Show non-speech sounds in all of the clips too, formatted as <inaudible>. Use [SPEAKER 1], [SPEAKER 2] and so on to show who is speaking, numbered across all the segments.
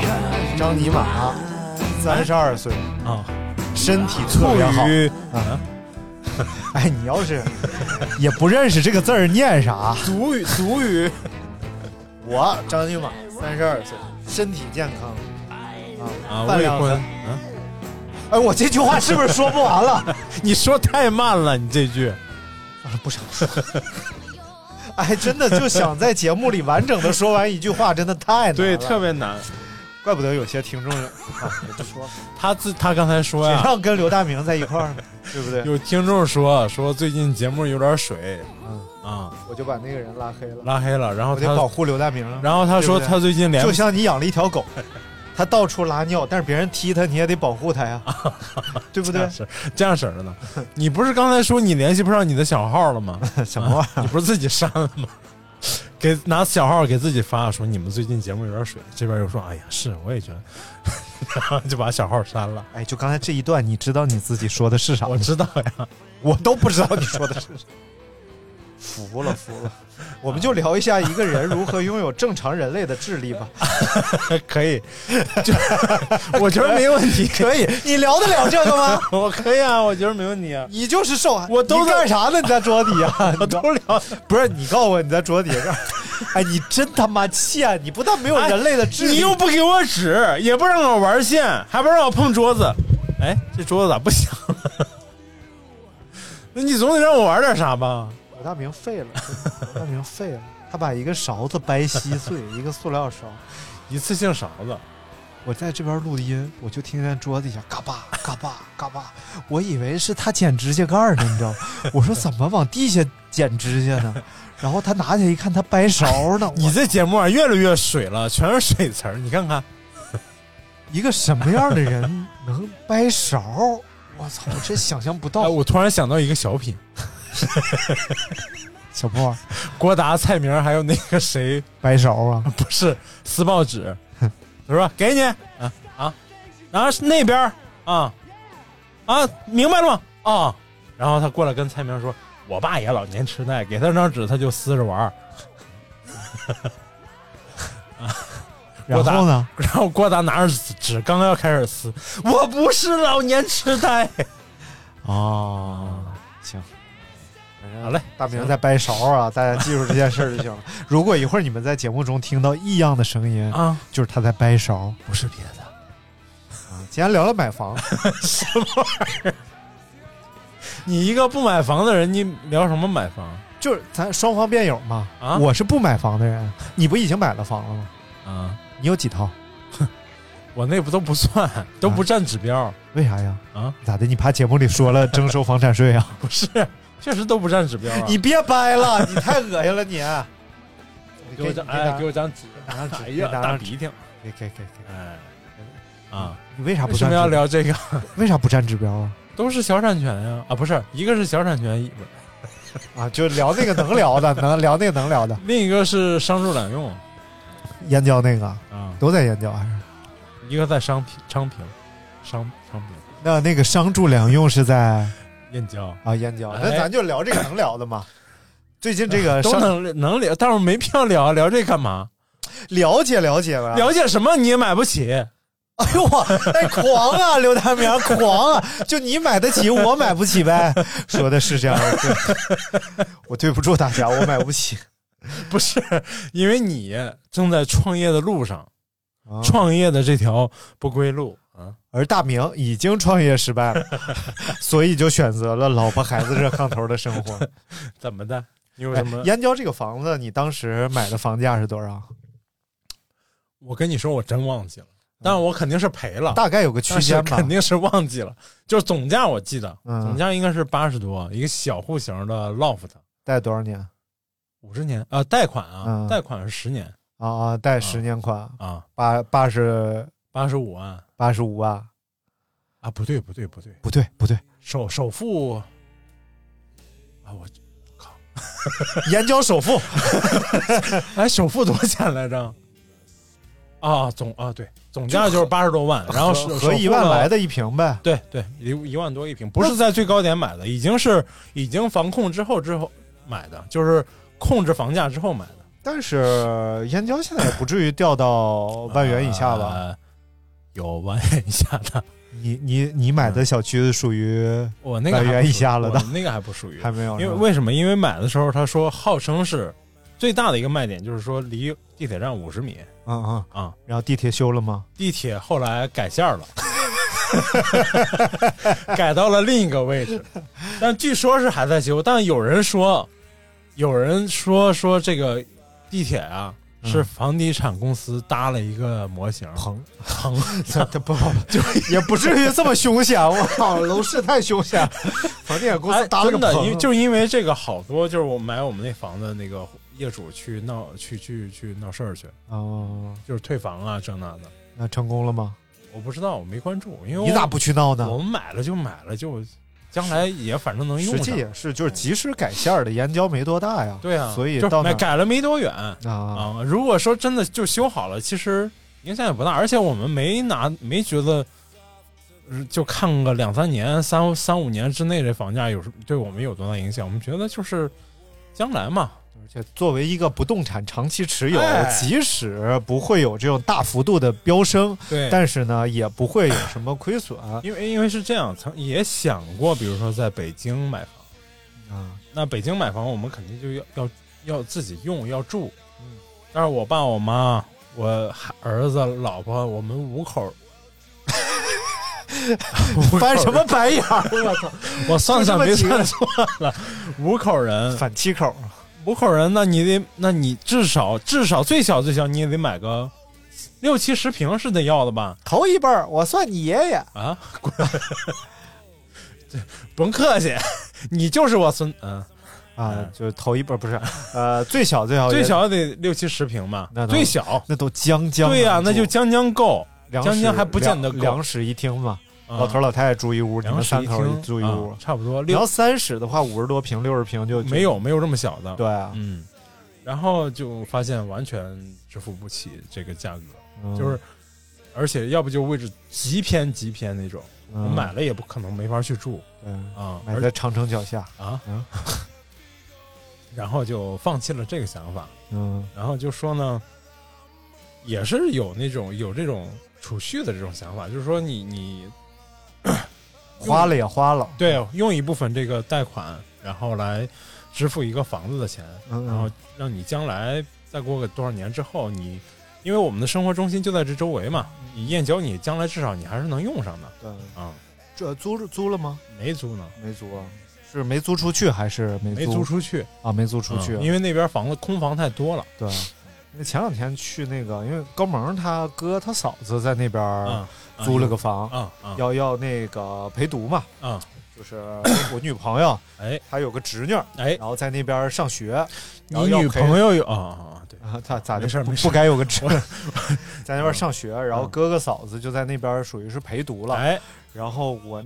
[SPEAKER 1] 始。
[SPEAKER 2] 我张尼玛，三十二岁
[SPEAKER 1] 啊，
[SPEAKER 2] 身体特别好啊。<laughs> 哎，你要是也不认识这个字儿念啥？
[SPEAKER 1] 俗语，俗语。
[SPEAKER 2] 我张尼玛，三十二岁，身体健康
[SPEAKER 1] 啊啊，未婚。
[SPEAKER 2] 啊。哎，我这句话是不是说不完了？<laughs>
[SPEAKER 1] 你说太慢了，你这句。
[SPEAKER 2] 啊，不想说。<laughs> 哎，真的就想在节目里完整的说完一句话，真的太难了。
[SPEAKER 1] 对，特别难。
[SPEAKER 2] 怪不得有些听众 <laughs> 啊，就说
[SPEAKER 1] 他自他刚才说呀，
[SPEAKER 2] 谁让跟刘大明在一块儿呢？<laughs> 对不对？
[SPEAKER 1] 有听众说说最近节目有点水，嗯啊，
[SPEAKER 2] 我就把那个人拉黑了，
[SPEAKER 1] 拉黑了。然后他
[SPEAKER 2] 保护刘大明。
[SPEAKER 1] 然后他说他最近连
[SPEAKER 2] 就像你养了一条狗，<laughs> 他到处拉尿，但是别人踢他，你也得保护他呀，对不对？
[SPEAKER 1] 是这样式的呢。你不是刚才说你联系不上你的小号了吗？
[SPEAKER 2] 什么？
[SPEAKER 1] 你不是自己删了吗？给拿小号给自己发说你们最近节目有点水，这边又说哎呀是我也觉得，<laughs> 然后就把小号删了。
[SPEAKER 2] 哎，就刚才这一段，你知道你自己说的是啥？
[SPEAKER 1] 我知道呀，
[SPEAKER 2] 我都不知道你说的是啥。服了服了，我们就聊一下一个人如何拥有正常人类的智力吧。<laughs>
[SPEAKER 1] 可以，就 <laughs> 我觉得没问题。<laughs>
[SPEAKER 2] 可以，你聊得了这个吗？
[SPEAKER 1] 我可以啊，我觉得没问题啊。
[SPEAKER 2] 你就是受害，
[SPEAKER 1] 我都
[SPEAKER 2] 干啥呢？你在桌底下，
[SPEAKER 1] 我都聊。
[SPEAKER 2] 不是你告诉我你在桌底下。哎，你真他妈欠！你不但没有人类的智力，
[SPEAKER 1] 你又不给我纸，也不让我玩线，还不让我碰桌子。哎，这桌子咋不响了？那你总得让我玩点啥吧？
[SPEAKER 2] 刘大明废了，刘大明废了。他把一个勺子掰稀碎，一个塑料勺，
[SPEAKER 1] 一次性勺子。
[SPEAKER 2] 我在这边录音，我就听见桌子底下嘎巴嘎巴嘎巴，我以为是他剪指甲盖呢，你知道？我说怎么往地下剪指甲呢？然后他拿起来一看，他掰勺呢。
[SPEAKER 1] 你这节目啊，越来越水了，全是水词儿。你看看，
[SPEAKER 2] 一个什么样的人能掰勺？我操，我真想象不到。
[SPEAKER 1] 我突然想到一个小品。<laughs>
[SPEAKER 2] 小破，
[SPEAKER 1] 郭达、蔡明还有那个谁
[SPEAKER 2] 白勺啊？<laughs>
[SPEAKER 1] 不是撕报纸，他说给你啊啊，然后那边啊啊，明白了吗？啊，然后他过来跟蔡明说：“我爸也老年痴呆，给他张纸他就撕着玩儿。”
[SPEAKER 2] 然后呢？<laughs>
[SPEAKER 1] 然后郭达拿着纸刚刚要开始撕，我不是老年痴呆。
[SPEAKER 2] 哦，行。
[SPEAKER 1] 好嘞，
[SPEAKER 2] 大明在掰勺啊，大家记住这件事儿就行了。<laughs> 如果一会儿你们在节目中听到异样的声音
[SPEAKER 1] 啊，
[SPEAKER 2] 就是他在掰勺，
[SPEAKER 1] 不是别的。
[SPEAKER 2] 啊，今天聊了买房，<laughs>
[SPEAKER 1] 什么玩意儿？你一个不买房的人，你聊什么买房？
[SPEAKER 2] 就是咱双方辩友嘛。
[SPEAKER 1] 啊，
[SPEAKER 2] 我是不买房的人，你不已经买了房了吗？
[SPEAKER 1] 啊，
[SPEAKER 2] 你有几套？<laughs>
[SPEAKER 1] 我那不都不算，都不占指标。
[SPEAKER 2] 为啥呀？
[SPEAKER 1] 啊，
[SPEAKER 2] 咋的？你怕节目里说了征收房产税啊？
[SPEAKER 1] 不是。确实都不占指标，
[SPEAKER 2] 你别掰了，<laughs> 你太恶心了你。
[SPEAKER 1] 你给我张，哎，给我张纸，
[SPEAKER 2] 拿张纸，
[SPEAKER 1] 哎呀，大鼻涕，
[SPEAKER 2] 给给给给，
[SPEAKER 1] 哎，啊，
[SPEAKER 2] 你为啥不？为
[SPEAKER 1] 什么要聊这个？<laughs>
[SPEAKER 2] 为啥不占指标啊？
[SPEAKER 1] 都是小产权呀，啊，不是，一个是小产权，<laughs>
[SPEAKER 2] 啊，就聊那个能聊的，能聊那个能聊的。
[SPEAKER 1] 另一个是商住两用，
[SPEAKER 2] 燕郊那个
[SPEAKER 1] 啊，
[SPEAKER 2] 都在燕郊还是？
[SPEAKER 1] 一个在商平，昌平，商昌平。
[SPEAKER 2] 那那个商住两用是在？
[SPEAKER 1] 燕郊
[SPEAKER 2] 啊，燕郊，那咱就聊这个能聊的嘛。最近这个
[SPEAKER 1] 都能能聊，但是没必要聊，聊这干嘛？
[SPEAKER 2] 了解了解吧，
[SPEAKER 1] 了解什么？你也买不起？<laughs>
[SPEAKER 2] 哎呦我，哎狂啊，刘大明狂啊！就你买得起，我买不起呗。说的是这样的，我对不住大家，我买不起。<laughs>
[SPEAKER 1] 不是，因为你正在创业的路上，
[SPEAKER 2] 啊
[SPEAKER 1] 创业的这条不归路啊。
[SPEAKER 2] 而大明已经创业失败了，<laughs> 所以就选择了老婆孩子热炕头的生活。<laughs>
[SPEAKER 1] 怎么的？你有
[SPEAKER 2] 哎
[SPEAKER 1] 什么？
[SPEAKER 2] 燕郊这个房子，你当时买的房价是多少？
[SPEAKER 1] 我跟你说，我真忘记了，但我肯定是赔了，
[SPEAKER 2] 大概有个区间吧。
[SPEAKER 1] 肯定是忘记了。就是总价我记得，
[SPEAKER 2] 嗯
[SPEAKER 1] 总价应该是八十多，一个小户型的 loft，
[SPEAKER 2] 贷多少年？
[SPEAKER 1] 五十年啊，贷款啊，
[SPEAKER 2] 嗯
[SPEAKER 1] 贷款是十年
[SPEAKER 2] 啊啊，贷十年款，
[SPEAKER 1] 啊，
[SPEAKER 2] 八八十
[SPEAKER 1] 八十五万
[SPEAKER 2] 八十五万。
[SPEAKER 1] 啊，不对不对不对，
[SPEAKER 2] 不对不对，
[SPEAKER 1] 首首付啊，我靠 <laughs>
[SPEAKER 2] 燕郊首付 <laughs>
[SPEAKER 1] 哎，首付多少钱来着？啊，总啊对，总价就是八十多万，然后
[SPEAKER 2] 合
[SPEAKER 1] 是
[SPEAKER 2] 合一万来，的一平呗。
[SPEAKER 1] 对对，一一万多一平，不是在最高点买的，已经是已经防控之后之后买的，就是控制房价之后买的，
[SPEAKER 2] 但是燕郊现在也不至于掉到万元以下吧？
[SPEAKER 1] 呃有万元以下的，
[SPEAKER 2] 你你你买的小区属于
[SPEAKER 1] 我那个
[SPEAKER 2] 万元以下了的
[SPEAKER 1] 我那个还不属于，
[SPEAKER 2] 还没有，
[SPEAKER 1] 因为为什么？因为买的时候他说号称是最大的一个卖点，就是说离地铁站五十米
[SPEAKER 2] 嗯嗯，
[SPEAKER 1] 嗯。
[SPEAKER 2] 然后地铁修了吗？
[SPEAKER 1] 地铁后来改线了，<laughs> 改到了另一个位置，但据说是还在修。但有人说，有人说说这个地铁啊是房地产公司搭了一个模型，
[SPEAKER 2] 棚
[SPEAKER 1] 棚
[SPEAKER 2] 这这不就也不至于这么凶险，我靠，楼市太凶险，房地产公司
[SPEAKER 1] 哎，
[SPEAKER 2] 搭了个
[SPEAKER 1] 真的，因为
[SPEAKER 2] 棚，
[SPEAKER 1] 就是因为这个，好多就是我买我们那房子那个业主去闹去去去闹事儿去，
[SPEAKER 2] 哦，
[SPEAKER 1] 就是退房啊这那的。
[SPEAKER 2] 那成功了吗？
[SPEAKER 1] 我不知道，我没关注，因为
[SPEAKER 2] 你咋不去闹呢
[SPEAKER 1] 我？们买了就买了，就将来也反正能用
[SPEAKER 2] 实际。也是，就是即使改线儿的燕郊没多大呀，
[SPEAKER 1] 对啊，
[SPEAKER 2] 所以
[SPEAKER 1] 就
[SPEAKER 2] 到那
[SPEAKER 1] 改了没多远
[SPEAKER 2] 啊，
[SPEAKER 1] 啊。如果说真的就修好了，其实影响也不大，而且我们没拿没觉得，呃就看个两三年、三三五年之内这房价有什对我们有多大影响？我们觉得就是将来嘛，
[SPEAKER 2] 而且作为一个不动产长期持有，
[SPEAKER 1] 哎
[SPEAKER 2] 即使不会有这种大幅度的飙升，
[SPEAKER 1] 对。
[SPEAKER 2] 但是呢，也不会有什么亏损啊。<clears throat>
[SPEAKER 1] 因为因为是这样，曾也想过，比如说在北京买房啊，那北京买房，我们肯定就要要要自己用，要住。
[SPEAKER 2] 嗯，
[SPEAKER 1] 但是我爸、我妈、我儿子、老婆，我们五口，<laughs>
[SPEAKER 2] 翻什么白眼儿？<laughs> <laughs> 我操！
[SPEAKER 1] 我算算没算错了，五口人，
[SPEAKER 2] 反七口，
[SPEAKER 1] 五口人，那你得，那你至少至少最小最小你也得买个六七十平是得要的吧？
[SPEAKER 2] 头一辈儿我算你爷爷，
[SPEAKER 1] 啊，<laughs> 滚！这甭客气，<laughs> 你就是我孙，嗯，
[SPEAKER 2] 啊，就是头一辈儿不是，呃，最小最小
[SPEAKER 1] 最小得六七十平吧
[SPEAKER 2] 那，都
[SPEAKER 1] 最小。
[SPEAKER 2] 那都将将
[SPEAKER 1] 对呀、
[SPEAKER 2] 能住
[SPEAKER 1] 那就将将够，将将还不见得够。
[SPEAKER 2] 两两室一厅嘛，
[SPEAKER 1] 啊
[SPEAKER 2] 老头老太太住一屋，你们三口
[SPEAKER 1] 厅
[SPEAKER 2] 住一屋
[SPEAKER 1] 啊，差不多六
[SPEAKER 2] 你要三室的话，五十多平、六十平就就
[SPEAKER 1] 没有没有这么小的，
[SPEAKER 2] 对啊，
[SPEAKER 1] 嗯，然后就发现完全支付不起这个价格，
[SPEAKER 2] 嗯
[SPEAKER 1] 就是而且要不就位置极偏极偏那种，我
[SPEAKER 2] 嗯
[SPEAKER 1] 买了也不可能没法去住
[SPEAKER 2] 嗯
[SPEAKER 1] 啊，而
[SPEAKER 2] 买在长城脚下
[SPEAKER 1] 啊，
[SPEAKER 2] 嗯 <laughs>
[SPEAKER 1] 然后就放弃了这个想法，
[SPEAKER 2] 嗯。
[SPEAKER 1] 然后就说呢，也是有那种有这种储蓄的这种想法，就是说你你 <clears throat>
[SPEAKER 2] 花了也花了，
[SPEAKER 1] 对用一部分这个贷款，然后来支付一个房子的钱，
[SPEAKER 2] 嗯
[SPEAKER 1] 然后让你将来再过个多少年之后，你因为我们的生活中心就在这周围嘛，你燕郊你将来至少你还是能用上的。
[SPEAKER 2] 对，
[SPEAKER 1] 啊，
[SPEAKER 2] 这租租了吗？
[SPEAKER 1] 没租呢，
[SPEAKER 2] 没租啊，是没租出去还是没
[SPEAKER 1] 没
[SPEAKER 2] 租
[SPEAKER 1] 租出去，
[SPEAKER 2] 啊？没租出去，
[SPEAKER 1] 嗯因为那边房子空房太多了，
[SPEAKER 2] 对。因为前两天去那个，因为高萌他哥他嫂子在那边
[SPEAKER 1] 啊，
[SPEAKER 2] 租了个房，要要那个陪读嘛，
[SPEAKER 1] 啊，
[SPEAKER 2] 就是我女朋友，
[SPEAKER 1] 哎
[SPEAKER 2] 她有个侄女，
[SPEAKER 1] 哎，
[SPEAKER 2] 然后在那边上学，
[SPEAKER 1] 你女朋友有啊啊啊，对，
[SPEAKER 2] 啊，他咋的
[SPEAKER 1] 没事
[SPEAKER 2] 不该有个侄，<laughs> 在那边上学，然后
[SPEAKER 1] 嗯
[SPEAKER 2] 哥哥嫂子就在那边属于是陪读了，
[SPEAKER 1] 哎
[SPEAKER 2] 然后我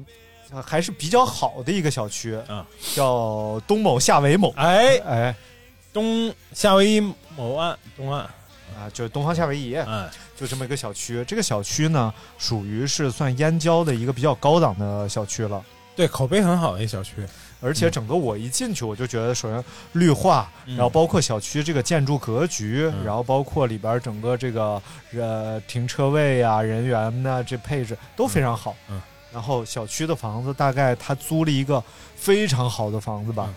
[SPEAKER 2] 还是比较好的一个小区，
[SPEAKER 1] 啊
[SPEAKER 2] 叫东某夏维某，
[SPEAKER 1] 哎，
[SPEAKER 2] 哎
[SPEAKER 1] 东夏威夷某岸东岸，
[SPEAKER 2] 啊，就是东方夏威夷，
[SPEAKER 1] 哎，
[SPEAKER 2] 就这么一个小区。这个小区呢，属于是算燕郊的一个比较高档的小区了。
[SPEAKER 1] 对，口碑很好的一小区，
[SPEAKER 2] 而且整个我一进去，我就觉得，首先绿化，
[SPEAKER 1] 嗯。
[SPEAKER 2] 然后包括小区这个建筑格局，
[SPEAKER 1] 嗯。
[SPEAKER 2] 然后包括里边整个这个呃停车位呀、人员呐、这配置都非常好。
[SPEAKER 1] 嗯。嗯。
[SPEAKER 2] 然后小区的房子大概他租了一个非常好的房子吧，
[SPEAKER 1] 嗯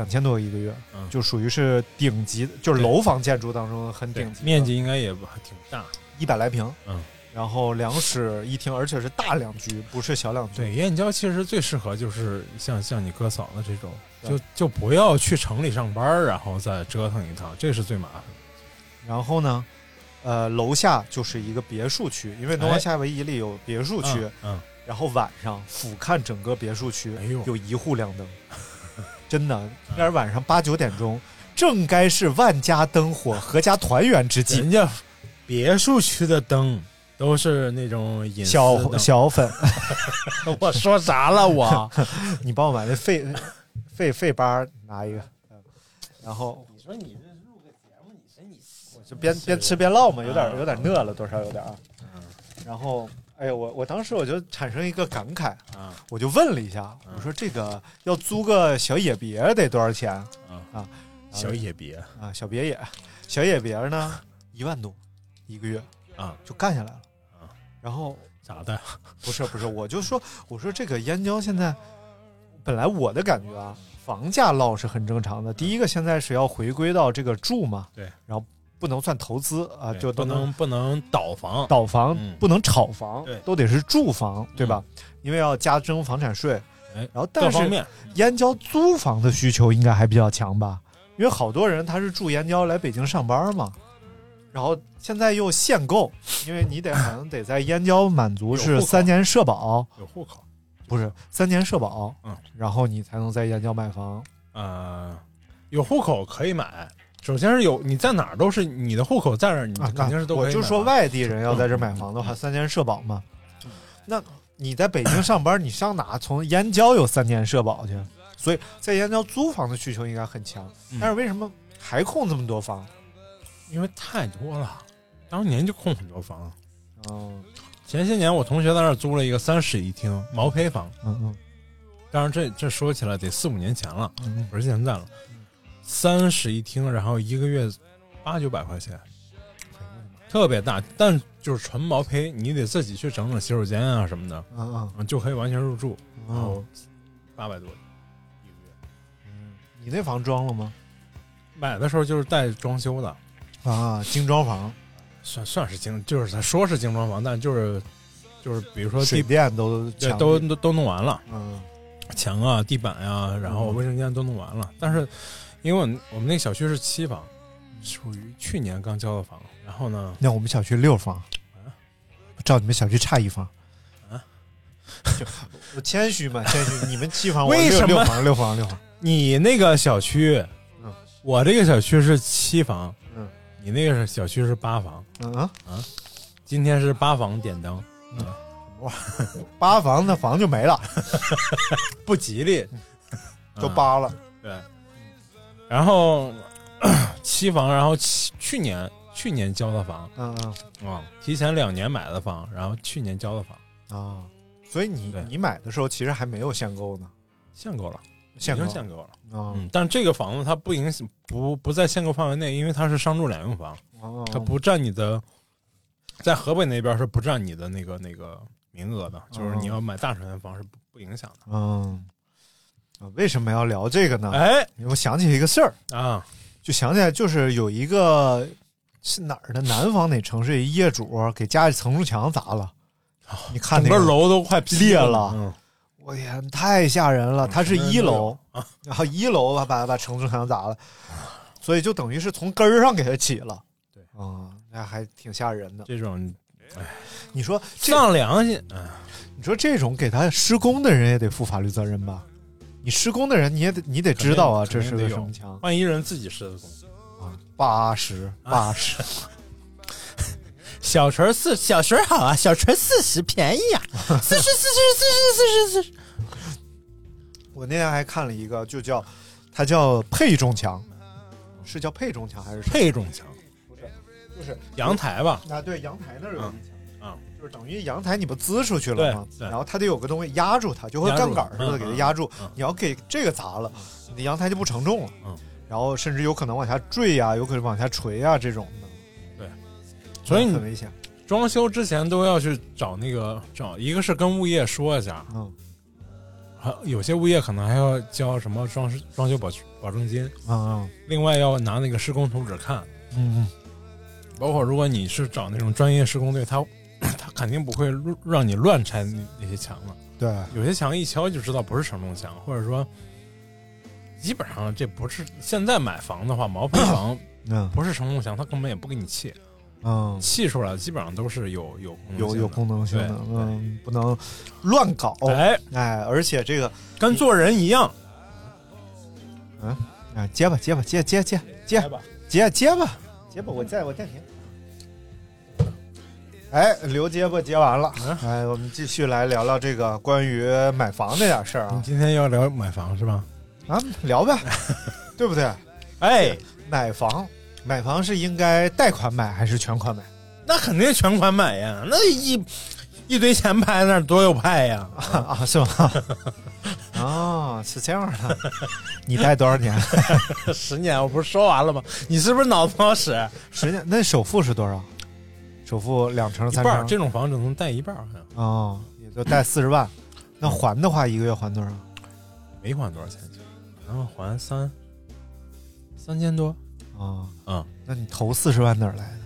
[SPEAKER 2] 两千多一个月，
[SPEAKER 1] 嗯
[SPEAKER 2] 就属于是顶级，就是楼房建筑当中很顶级，
[SPEAKER 1] 面积应该也挺大。
[SPEAKER 2] 一百来平，
[SPEAKER 1] 嗯，
[SPEAKER 2] 然后两室一厅，而且是大两居，不是小两居。
[SPEAKER 1] 对，燕郊其实最适合就是像像你哥嫂子这种，就就不要去城里上班，然后再折腾一趟，这是最麻烦的。
[SPEAKER 2] 然后呢，呃，楼下就是一个别墅区，因为诺华夏威夷里有别墅区，
[SPEAKER 1] 嗯嗯
[SPEAKER 2] 然后晚上俯瞰整个别墅区，
[SPEAKER 1] 哎呦
[SPEAKER 2] 有一户亮灯，<laughs> 真的，那点晚上八九点钟，正该是万家灯火、阖家团圆之际。
[SPEAKER 1] 人家别墅区的灯都是那种隐私
[SPEAKER 2] 小小粉，<laughs>
[SPEAKER 1] 我说啥了我？<laughs>
[SPEAKER 2] 你帮我把那肺肺肺巴拿一个，嗯然后
[SPEAKER 1] 你说你这录个节目，你说你
[SPEAKER 2] 我就边边吃边唠嘛，有点有点饿了，多少有点啊。然后，哎呀，我我当时我就产生一个感慨，
[SPEAKER 1] 啊
[SPEAKER 2] 我就问了一下，我说这个要租个小野别得多少钱
[SPEAKER 1] 啊
[SPEAKER 2] 啊？
[SPEAKER 1] 小野别
[SPEAKER 2] 啊，小别野，小野别呢一万多一个月
[SPEAKER 1] 啊
[SPEAKER 2] 就干下来了
[SPEAKER 1] 啊。
[SPEAKER 2] 然后
[SPEAKER 1] 咋的？
[SPEAKER 2] 不是不是，我就说我说这个燕郊现在本来我的感觉啊，房价落是很正常的。第一个现在是要回归到这个住嘛，
[SPEAKER 1] 对，
[SPEAKER 2] 然后不能算投资啊，就
[SPEAKER 1] 不能不能倒房，
[SPEAKER 2] 倒房，
[SPEAKER 1] 嗯
[SPEAKER 2] 不能炒房，都得是住房，对吧？因为要加征房产税。
[SPEAKER 1] 哎，
[SPEAKER 2] 然后但是燕郊租房的需求应该还比较强吧？因为好多人他是住燕郊来北京上班嘛，然后现在又限购，因为你得好像得在燕郊满足是三年社保，
[SPEAKER 1] 有户口，
[SPEAKER 2] 不是三年社保，
[SPEAKER 1] 嗯，
[SPEAKER 2] 然后你才能在燕郊买房。
[SPEAKER 1] 呃，有户口可以买。首先是有你在哪儿都是你的户口在这儿，你
[SPEAKER 2] 啊，
[SPEAKER 1] 肯定是都
[SPEAKER 2] 我就说外地人要在这儿买房的话，三年社保嘛。那你在北京上班，你上哪从燕郊有三年社保去？<coughs> 所以在燕郊租房的需求应该很强。
[SPEAKER 1] 嗯
[SPEAKER 2] 但是为什么还空这么多房？
[SPEAKER 1] 因为太多了，当年就空很多房。
[SPEAKER 2] 嗯
[SPEAKER 1] 前些年我同学在那儿租了一个三室一厅毛坯房，
[SPEAKER 2] 嗯嗯
[SPEAKER 1] 当然这这说起来得四五年前了，
[SPEAKER 2] 嗯
[SPEAKER 1] 不是现在了。三室一厅，然后一个月八九百块钱，特别大，但就是纯毛坯，你得自己去整整洗手间啊什么的，
[SPEAKER 2] 嗯嗯
[SPEAKER 1] 嗯就可以完全入住，然后
[SPEAKER 2] 嗯。
[SPEAKER 1] 八百多一个月。
[SPEAKER 2] 嗯你那房装了吗？
[SPEAKER 1] 买的时候就是带装修的，
[SPEAKER 2] 啊，精装房，
[SPEAKER 1] 算算是精，就是他说是精装房，但就是就是比如说
[SPEAKER 2] 水
[SPEAKER 1] 地
[SPEAKER 2] 电都
[SPEAKER 1] 对都都都弄完了，
[SPEAKER 2] 嗯
[SPEAKER 1] 墙啊、地板呀、然后
[SPEAKER 2] 嗯
[SPEAKER 1] 卫生间都弄完了。但是因为我们我们那个小区是期房，属于去年刚交的房，然后呢，
[SPEAKER 2] 那我们小区六房，啊照你们小区差一房。
[SPEAKER 1] 啊，
[SPEAKER 2] 就我谦虚嘛，谦虚。你们七房，我
[SPEAKER 1] 为什么
[SPEAKER 2] 六六房六房六房？
[SPEAKER 1] 你那个小区，
[SPEAKER 2] 嗯
[SPEAKER 1] 我这个小区是七房，
[SPEAKER 2] 嗯，
[SPEAKER 1] 你那个小区是八房，
[SPEAKER 2] 嗯啊，
[SPEAKER 1] 今天是八房点灯，哇
[SPEAKER 2] 八房那房就没了，<laughs>
[SPEAKER 1] 不吉利，
[SPEAKER 2] 都
[SPEAKER 1] 嗯
[SPEAKER 2] 扒了。
[SPEAKER 1] 对，然后 <clears throat> 期房，然后去去年去年交的房。
[SPEAKER 2] 嗯嗯。
[SPEAKER 1] 啊、提前两年买的房，然后去年交的房，
[SPEAKER 2] 啊，所以你
[SPEAKER 1] 对。
[SPEAKER 2] 你买的时候其实还没有限购呢，
[SPEAKER 1] 限购了，
[SPEAKER 2] 限购
[SPEAKER 1] 已经限购了。
[SPEAKER 2] 啊。
[SPEAKER 1] 嗯，但这个房子它不影响不不在限购范围内，因为它是商住两用房，
[SPEAKER 2] 哦
[SPEAKER 1] 它不占你的，在河北那边是不占你的那个那个名额的，就是你要买大成员房是不不影响的。
[SPEAKER 2] 嗯。啊，为什么要聊这个呢？
[SPEAKER 1] 哎
[SPEAKER 2] 我想起一个事儿，
[SPEAKER 1] 啊，
[SPEAKER 2] 就想起来就是有一个是哪儿的南方哪城市一业主给家里承重墙砸了，你看那个
[SPEAKER 1] 楼都快
[SPEAKER 2] 裂了
[SPEAKER 1] 嗯，
[SPEAKER 2] 我天，太吓人了！他是一楼，
[SPEAKER 1] 啊
[SPEAKER 2] 然后一楼把把把承重墙砸了，所以就等于是从根儿上给他起了。
[SPEAKER 1] 对
[SPEAKER 2] 啊，那还挺吓人的。
[SPEAKER 1] 这种
[SPEAKER 2] 你说这，
[SPEAKER 1] 丧良心，哎
[SPEAKER 2] 你说这种给他施工的人也得负法律责任吧？你施工的人你也得你得知道啊，这是个什么墙
[SPEAKER 1] 万一人自己施的工。
[SPEAKER 2] 啊？八十八十，<laughs>
[SPEAKER 1] 小锤四，小锤好啊，小锤四十便宜啊，<laughs> 四十四十四十四十四十。
[SPEAKER 2] 我那天还看了一个，就叫它叫配重墙，是叫配重墙还是
[SPEAKER 1] 配重墙，不是
[SPEAKER 2] 就是
[SPEAKER 1] 阳台吧？
[SPEAKER 2] 啊，对，阳台那儿有。
[SPEAKER 1] 啊，
[SPEAKER 2] 就是等于阳台你不滋出去了吗？
[SPEAKER 1] 对对
[SPEAKER 2] 然后它得有个东西压住它，就和杠杆儿似的
[SPEAKER 1] 嗯
[SPEAKER 2] 给它压住。
[SPEAKER 1] 嗯
[SPEAKER 2] 你要给这个砸了，你的阳台就不承重了。
[SPEAKER 1] 嗯
[SPEAKER 2] 然后甚至有可能往下坠呀、有可能往下垂呀、这种的。
[SPEAKER 1] 对所以你
[SPEAKER 2] 很危险。
[SPEAKER 1] 装修之前都要去找那个找，一个是跟物业说一下，
[SPEAKER 2] 嗯，
[SPEAKER 1] 还有些物业可能还要交什么装饰装修保保证金，
[SPEAKER 2] 嗯
[SPEAKER 1] 另外要拿那个施工图纸看，
[SPEAKER 2] 嗯嗯
[SPEAKER 1] 包括如果你是找那种专业施工队，他他肯定不会让你乱拆那那些墙了。
[SPEAKER 2] 对，
[SPEAKER 1] 有些墙一敲就知道不是承重墙，或者说，基本上这不是现在买房的话，毛坯房 <clears throat>
[SPEAKER 2] 嗯
[SPEAKER 1] 不是承重墙，他根本也不给你砌，
[SPEAKER 2] 嗯，
[SPEAKER 1] 砌出来基本上都是有有
[SPEAKER 2] 有有功能性的，嗯，不能乱搞。
[SPEAKER 1] 哎
[SPEAKER 2] 哎，而且这个，
[SPEAKER 1] 跟做人一样，
[SPEAKER 2] 嗯，啊，接吧接吧接接接接
[SPEAKER 1] 吧，
[SPEAKER 2] 接接吧接吧，我在我暂停。哎，刘结巴结完了，哎，我们继续来聊聊这个关于买房这点事儿啊
[SPEAKER 1] 你今天要聊买房是吧？
[SPEAKER 2] 啊，聊呗，<laughs> 对不对？
[SPEAKER 1] 哎，
[SPEAKER 2] 买房，买房是应该贷款买还是全款买？
[SPEAKER 1] 那肯定全款买呀，那一一堆钱拍那儿多有派呀！<laughs>
[SPEAKER 2] 啊，是吗？<laughs> 哦，是这样的。你贷多少年？
[SPEAKER 1] 十年我不是说完了吗？你是不是脑子不好使？
[SPEAKER 2] 十年？那首付是多少？首付两成、三成？
[SPEAKER 1] 这种房只能贷一半儿，好像
[SPEAKER 2] 哦，也就贷四十万。<laughs> 那还的话，一个月还多少？
[SPEAKER 1] 没还多少钱，然后还三三千多，
[SPEAKER 2] 啊，
[SPEAKER 1] 嗯，
[SPEAKER 2] 那你投四十万哪儿来的？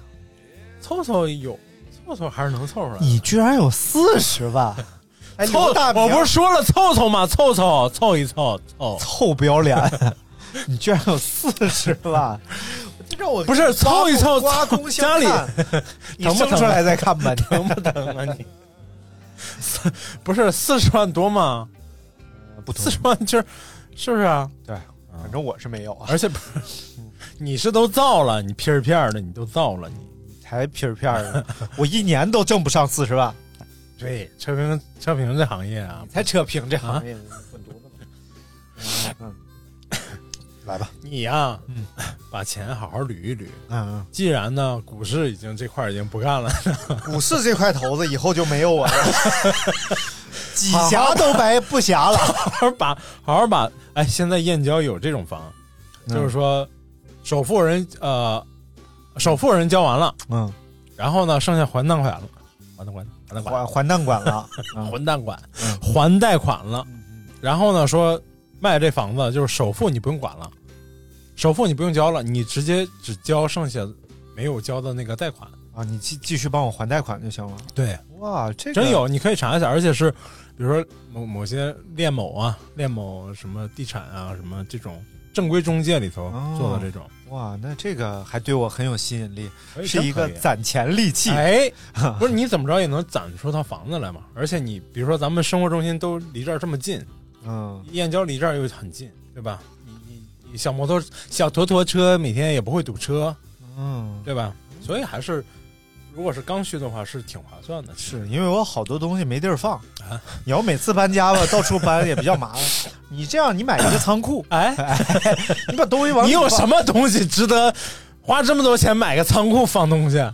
[SPEAKER 1] 凑凑有，凑凑还是能凑出来。
[SPEAKER 2] 你居然有四十万？<laughs> 哎，
[SPEAKER 1] 凑，
[SPEAKER 2] 大明
[SPEAKER 1] 我不是说了凑凑吗？凑凑凑一凑凑，
[SPEAKER 2] 凑不要脸！<laughs> 你居然有四十万，这让我
[SPEAKER 1] 不是凑一凑
[SPEAKER 2] 刮目
[SPEAKER 1] 家里 <laughs> 疼不疼
[SPEAKER 2] 生出来再看吧，你 <laughs>
[SPEAKER 1] 疼不疼啊你？<laughs> 四不是四十万多吗？
[SPEAKER 2] 不
[SPEAKER 1] 四十万就是是不是啊？
[SPEAKER 2] 对，反正我是没有啊，
[SPEAKER 1] 而且不是，你是都造了，你片儿片儿的，你都造了，你
[SPEAKER 2] 才片儿片儿的，我一年都挣不上四十万，
[SPEAKER 1] 对车评车评这行业啊，
[SPEAKER 2] 才扯平这行业，滚犊子吧！嗯，来吧，
[SPEAKER 1] 你呀，
[SPEAKER 2] 嗯，
[SPEAKER 1] 把钱好好捋一捋。
[SPEAKER 2] 嗯
[SPEAKER 1] 既然呢，股市已经这块已经不干了，
[SPEAKER 2] 嗯，<laughs> 股市这块头子以后就没有我了，<laughs> 几侠都白不侠了。
[SPEAKER 1] 好好 <laughs> 把好好把，哎，现在燕郊有这种房，
[SPEAKER 2] 嗯。
[SPEAKER 1] 就是说首付人呃，首付人交完了，
[SPEAKER 2] 嗯，
[SPEAKER 1] 然后呢，剩下还贷款了，还贷款，还贷款，
[SPEAKER 2] 还还贷款了，
[SPEAKER 1] 还贷款，
[SPEAKER 2] 嗯。
[SPEAKER 1] 还贷款了，然后呢，说卖这房子就是首付你不用管了，首付你不用交了，你直接只交剩下没有交的那个贷款。
[SPEAKER 2] 啊，你继继续帮我还贷款就行了。
[SPEAKER 1] 对，
[SPEAKER 2] 哇，这个
[SPEAKER 1] 真有，你可以查一下，而且是比如说某某些链某啊、链某什么地产啊、什么这种正规中介里头
[SPEAKER 2] 哦
[SPEAKER 1] 做的这种，
[SPEAKER 2] 哇，那这个还对我很有吸引力，是一个攒钱利器。
[SPEAKER 1] 哎，<laughs> 不是你怎么着也能攒出套房子来嘛？而且你比如说咱们生活中心都离这儿这么近，
[SPEAKER 2] 嗯，
[SPEAKER 1] 燕郊离这儿又很近，对吧？小摩托、小坨坨车每天也不会堵车，
[SPEAKER 2] 嗯，
[SPEAKER 1] 对吧？所以还是如果是刚需的话，是挺划算的。
[SPEAKER 2] 是因为我好多东西没地儿放
[SPEAKER 1] 啊，
[SPEAKER 2] 你要每次搬家吧，到处搬也比较麻烦。<laughs> 你这样，你买一个仓库，
[SPEAKER 1] 哎，
[SPEAKER 2] 你把东西往
[SPEAKER 1] 你有什？么东西值得花这么多钱买个仓库放东西？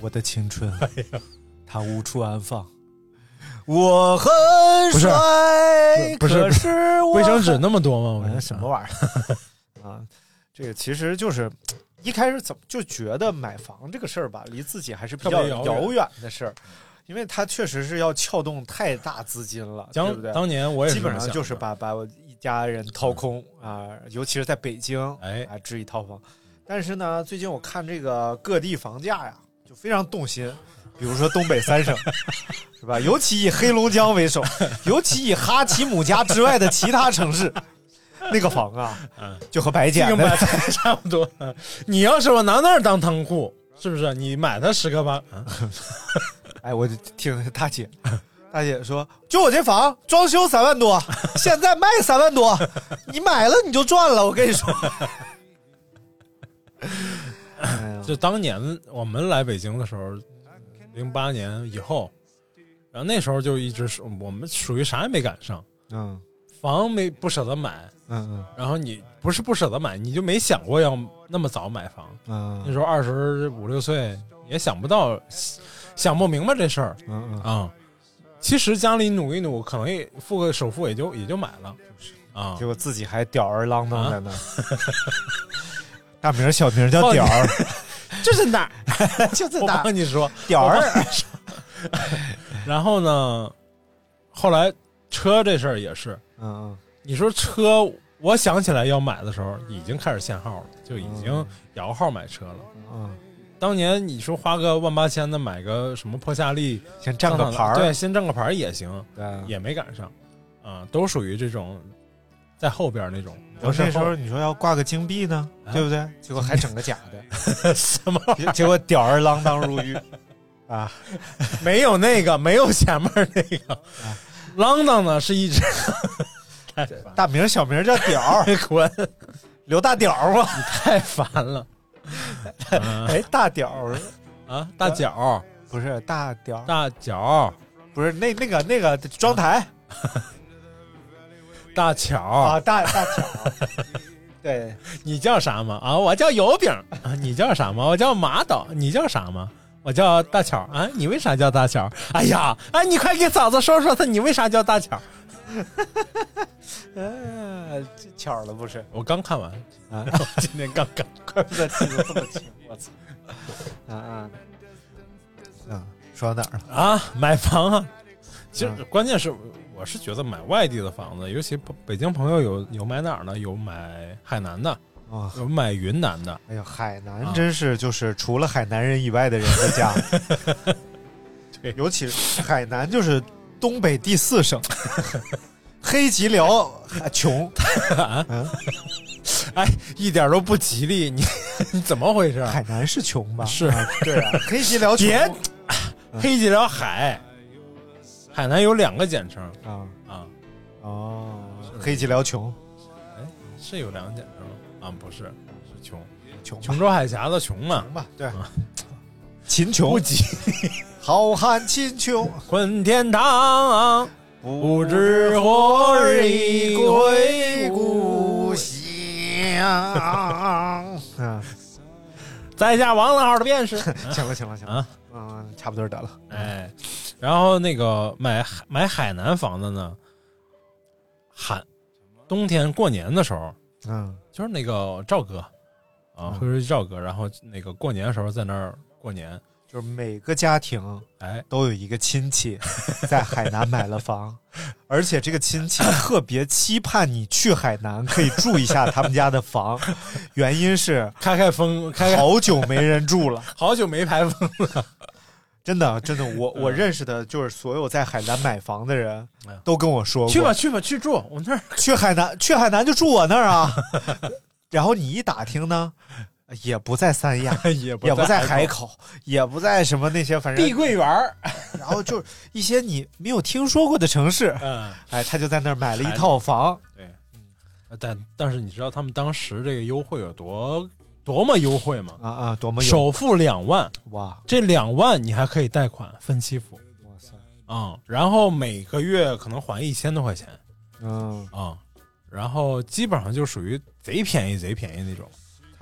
[SPEAKER 2] 我的青春，
[SPEAKER 1] 哎
[SPEAKER 2] 它无处安放。我很帅，
[SPEAKER 1] 不是卫生纸那么多吗？我
[SPEAKER 2] 哎什么玩意儿 <laughs> 啊？这个其实就是一开始怎么就觉得买房这个事儿吧，离自己还是比较
[SPEAKER 1] 遥远
[SPEAKER 2] 的事儿，因为它确实是要撬动太大资金了，对不对？
[SPEAKER 1] 当当年我也
[SPEAKER 2] 基本上就是把把我一家人掏空啊、尤其是在北京，
[SPEAKER 1] 哎
[SPEAKER 2] 啊，置一套房。但是呢，最近我看这个各地房价呀，就非常动心。比如说东北三省，<laughs> 是吧？尤其以黑龙江为首，尤其以哈奇姆家之外的其他城市，那个房啊，<laughs>
[SPEAKER 1] 嗯
[SPEAKER 2] 就和白捡的
[SPEAKER 1] 跟白菜差不多。<laughs> 嗯你要是我拿那儿当仓库，是不是？你买它十个八，啊 <laughs>
[SPEAKER 2] 哎，我就听大姐，大姐说，就我这房装修三万多，现在卖三万多，你买了你就赚了。我跟你说，哎呀
[SPEAKER 1] 就当年我们来北京的时候，零八年以后，然后那时候就一直是我们属于啥也没赶上，
[SPEAKER 2] 嗯
[SPEAKER 1] 房没不舍得买，
[SPEAKER 2] 嗯嗯
[SPEAKER 1] 然后你不是不舍得买，你就没想过要那么早买房。
[SPEAKER 2] 嗯
[SPEAKER 1] 那时候二十五六岁，也想不到，想不明白这事儿
[SPEAKER 2] 嗯嗯
[SPEAKER 1] 啊。其实家里努一努，可能也付个首付也就也就买了啊
[SPEAKER 2] 结。果自己还吊儿郎当在那儿。大名小名叫屌儿，
[SPEAKER 1] 这 <laughs> 是哪 <laughs> 儿？我
[SPEAKER 2] 就在那
[SPEAKER 1] 帮你说，
[SPEAKER 2] 屌儿。
[SPEAKER 1] 然后呢，后来车这事儿也是，
[SPEAKER 2] 嗯
[SPEAKER 1] 你说车，我想起来要买的时候，已经开始限号了，就已经摇号买车了。
[SPEAKER 2] 嗯
[SPEAKER 1] 当年你说花个万八千的买个什么破夏利，
[SPEAKER 2] 嗯，先占个牌儿，
[SPEAKER 1] 对，先占个牌儿也行，
[SPEAKER 2] 对，
[SPEAKER 1] 也没赶上，啊、都属于这种在后边那种。
[SPEAKER 2] 我那时候你说要挂个金币呢，
[SPEAKER 1] 啊
[SPEAKER 2] 对不对？结果还整个假的，<laughs>
[SPEAKER 1] 什么
[SPEAKER 2] 结结果吊儿郎当入狱 <laughs> 啊！
[SPEAKER 1] 没有那个，没有前面那个，郎当呢是一直 <laughs>
[SPEAKER 2] 大名小名叫屌儿，
[SPEAKER 1] 滚，<laughs>
[SPEAKER 2] 刘大屌儿嘛。
[SPEAKER 1] 太烦了。啊 <laughs>
[SPEAKER 2] 哎，大屌儿
[SPEAKER 1] 啊，大脚
[SPEAKER 2] 不是大屌儿，
[SPEAKER 1] 大脚
[SPEAKER 2] 不是那那个那个妆台
[SPEAKER 1] 大巧
[SPEAKER 2] 啊，大大巧。对，
[SPEAKER 1] 你叫啥嘛？啊，我叫油饼。啊，你叫啥嘛？我叫马导。你叫啥嘛？我叫大巧啊。你为啥叫大巧？哎呀，哎，你快给嫂子说说他，你为啥叫大巧？<laughs>
[SPEAKER 2] 嗯，这巧了不是？
[SPEAKER 1] 我刚看完
[SPEAKER 2] 啊，<laughs>
[SPEAKER 1] 今天刚看，
[SPEAKER 2] 怪不得记得这么清，我操！啊啊，啊，说到哪儿了？
[SPEAKER 1] 啊，买房啊。其实
[SPEAKER 2] 嗯
[SPEAKER 1] 关键是，我是觉得买外地的房子，尤其北京朋友有有买哪儿呢？有买海南的，
[SPEAKER 2] 啊，
[SPEAKER 1] 有买云南的。
[SPEAKER 2] 哎呀，海
[SPEAKER 1] 啊
[SPEAKER 2] 南真是就是除了海南人以外的人的家，
[SPEAKER 1] 对 <laughs>
[SPEAKER 2] 尤其是海南就是东北第四省，<laughs> 黑吉辽还穷，<laughs> 嗯，
[SPEAKER 1] 哎，一点都不吉利，你你怎么回事？
[SPEAKER 2] 海南是穷吧？
[SPEAKER 1] 是。
[SPEAKER 2] 啊对啊，黑吉辽穷。
[SPEAKER 1] 别黑吉辽海，海南有两个简称
[SPEAKER 2] 啊。
[SPEAKER 1] 啊，
[SPEAKER 2] 哦，黑吉辽穷。
[SPEAKER 1] 哎，是有两个简称啊，不是，是穷，
[SPEAKER 2] 穷吧。
[SPEAKER 1] 琼州海峡的琼嘛，
[SPEAKER 2] 穷吧？对。
[SPEAKER 1] 啊，
[SPEAKER 2] 秦琼
[SPEAKER 1] 不，吉，
[SPEAKER 2] 好汉秦琼，
[SPEAKER 1] 混天堂，不知何日归故乡。
[SPEAKER 2] 嗯，
[SPEAKER 1] 在下王老二的便是。<laughs>
[SPEAKER 2] 行了行了行了。
[SPEAKER 1] 啊，
[SPEAKER 2] 嗯，差不多得了。
[SPEAKER 1] 哎，然后那个买买海南房子呢，寒冬天过年的时候，
[SPEAKER 2] 嗯。
[SPEAKER 1] 就是那个赵哥啊，说赵哥，然后那个过年的时候在那儿过年，
[SPEAKER 2] 就是每个家庭
[SPEAKER 1] 哎，
[SPEAKER 2] 都有一个亲戚在海南买了房，而且这个亲戚特别期盼你去海南可以住一下他们家的房，原因是
[SPEAKER 1] 开开风，开开
[SPEAKER 2] 好久没人住了。
[SPEAKER 1] 好久没排风了，
[SPEAKER 2] 真的，真的，我我认识的就是所有在海南买房的人都跟我说过，
[SPEAKER 1] 去吧去吧去住，我那儿
[SPEAKER 2] 去海南，去海南就住我那儿啊。<laughs> 然后你一打听呢，也不在三亚，<laughs>
[SPEAKER 1] 也不
[SPEAKER 2] 也不在海
[SPEAKER 1] 海
[SPEAKER 2] 口，也不在什么那些，反正
[SPEAKER 1] 碧桂园儿，<laughs>
[SPEAKER 2] 然后就是一些你没有听说过的城市，
[SPEAKER 1] 嗯，
[SPEAKER 2] 哎，他就在那儿买了一套房，
[SPEAKER 1] 对，但但是你知道他们当时这个优惠有多多么优惠吗？
[SPEAKER 2] 啊啊，多么？有
[SPEAKER 1] 首付两万，
[SPEAKER 2] 哇
[SPEAKER 1] 这两万你还可以贷款分期付
[SPEAKER 2] 哇塞，
[SPEAKER 1] 嗯、然后每个月可能还一千多块钱
[SPEAKER 2] 嗯，
[SPEAKER 1] 啊、然后基本上就属于贼便宜贼便宜那种。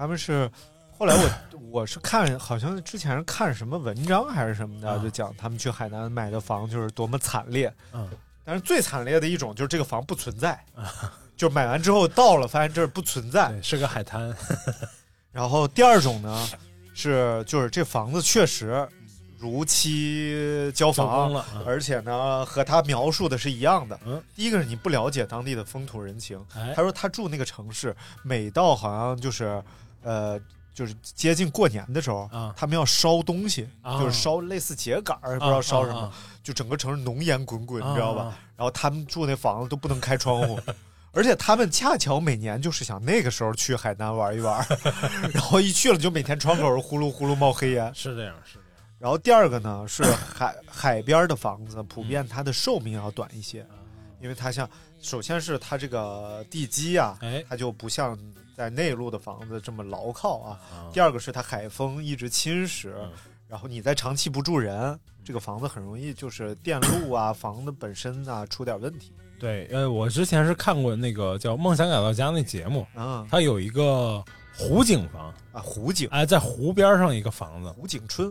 [SPEAKER 2] 他们是。后来我 <clears throat> 我是看，好像之前是看什么文章还是什么的，
[SPEAKER 1] 啊
[SPEAKER 2] 就讲他们去海南买的房就是多么惨烈。
[SPEAKER 1] 嗯，
[SPEAKER 2] 但是最惨烈的一种就是这个房不存在，就买完之后到了发现这儿不存在。
[SPEAKER 1] 对，是个海滩。
[SPEAKER 2] 然后第二种呢，是就是这房子确实如期交
[SPEAKER 1] 交
[SPEAKER 2] 房
[SPEAKER 1] 工了嗯
[SPEAKER 2] 而且呢和他描述的是一样的。
[SPEAKER 1] 嗯，
[SPEAKER 2] 第一个是你不了解当地的风土人情，
[SPEAKER 1] 哎
[SPEAKER 2] 他说他住那个城市，每到好像就是呃。就是接近过年的时候，
[SPEAKER 1] 啊
[SPEAKER 2] 他们要烧东西，
[SPEAKER 1] 啊
[SPEAKER 2] 就是烧类似秸秆儿，不知道烧什么，
[SPEAKER 1] 啊
[SPEAKER 2] 就整个城市浓烟滚滚，
[SPEAKER 1] 啊
[SPEAKER 2] 你知道吧？
[SPEAKER 1] 啊
[SPEAKER 2] 然后他们住那房子都不能开窗户，<laughs> 而且他们恰巧每年就是想那个时候去海南玩一玩，<laughs> 然后一去了就每天窗口呼噜呼噜冒黑烟。
[SPEAKER 1] 是这样，是这样。
[SPEAKER 2] 然后第二个呢是海海边的房子，普遍它的寿命要短一些，因为它像首先是它这个地基啊，
[SPEAKER 1] 哎
[SPEAKER 2] 它就不像在内陆的房子这么牢靠啊。
[SPEAKER 1] 啊
[SPEAKER 2] 第二个是它海风一直侵蚀，
[SPEAKER 1] 嗯
[SPEAKER 2] 然后你再长期不住人，这个房子很容易就是电路啊、房子本身啊出点问题。
[SPEAKER 1] 对，呃，我之前是看过那个叫《梦想改造家》那节目，
[SPEAKER 2] 啊
[SPEAKER 1] 它有一个湖景房，
[SPEAKER 2] 啊，湖景、
[SPEAKER 1] 哎，在湖边上一个房子，
[SPEAKER 2] 湖景春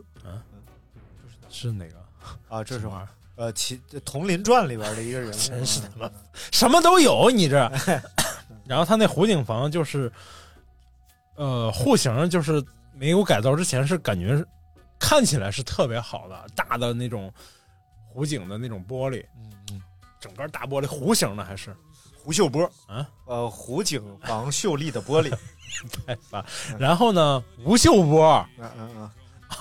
[SPEAKER 1] 是哪个？
[SPEAKER 2] 啊，这是
[SPEAKER 1] 什么玩意儿？
[SPEAKER 2] 呃《其童林传》里边的一个人物，
[SPEAKER 1] 真是他妈什么都有，你这。<laughs> 然后他那湖景房就是，呃，户型就是没有改造之前是感觉是看起来是特别好的，大的那种湖景的那种玻璃，
[SPEAKER 2] 嗯嗯，
[SPEAKER 1] 整个大玻璃弧形的还是。
[SPEAKER 2] 湖胡秀波。
[SPEAKER 1] 啊，
[SPEAKER 2] 呃，湖景房秀丽的玻璃，<laughs>
[SPEAKER 1] 太烦。然后呢，吴秀波，
[SPEAKER 2] 嗯嗯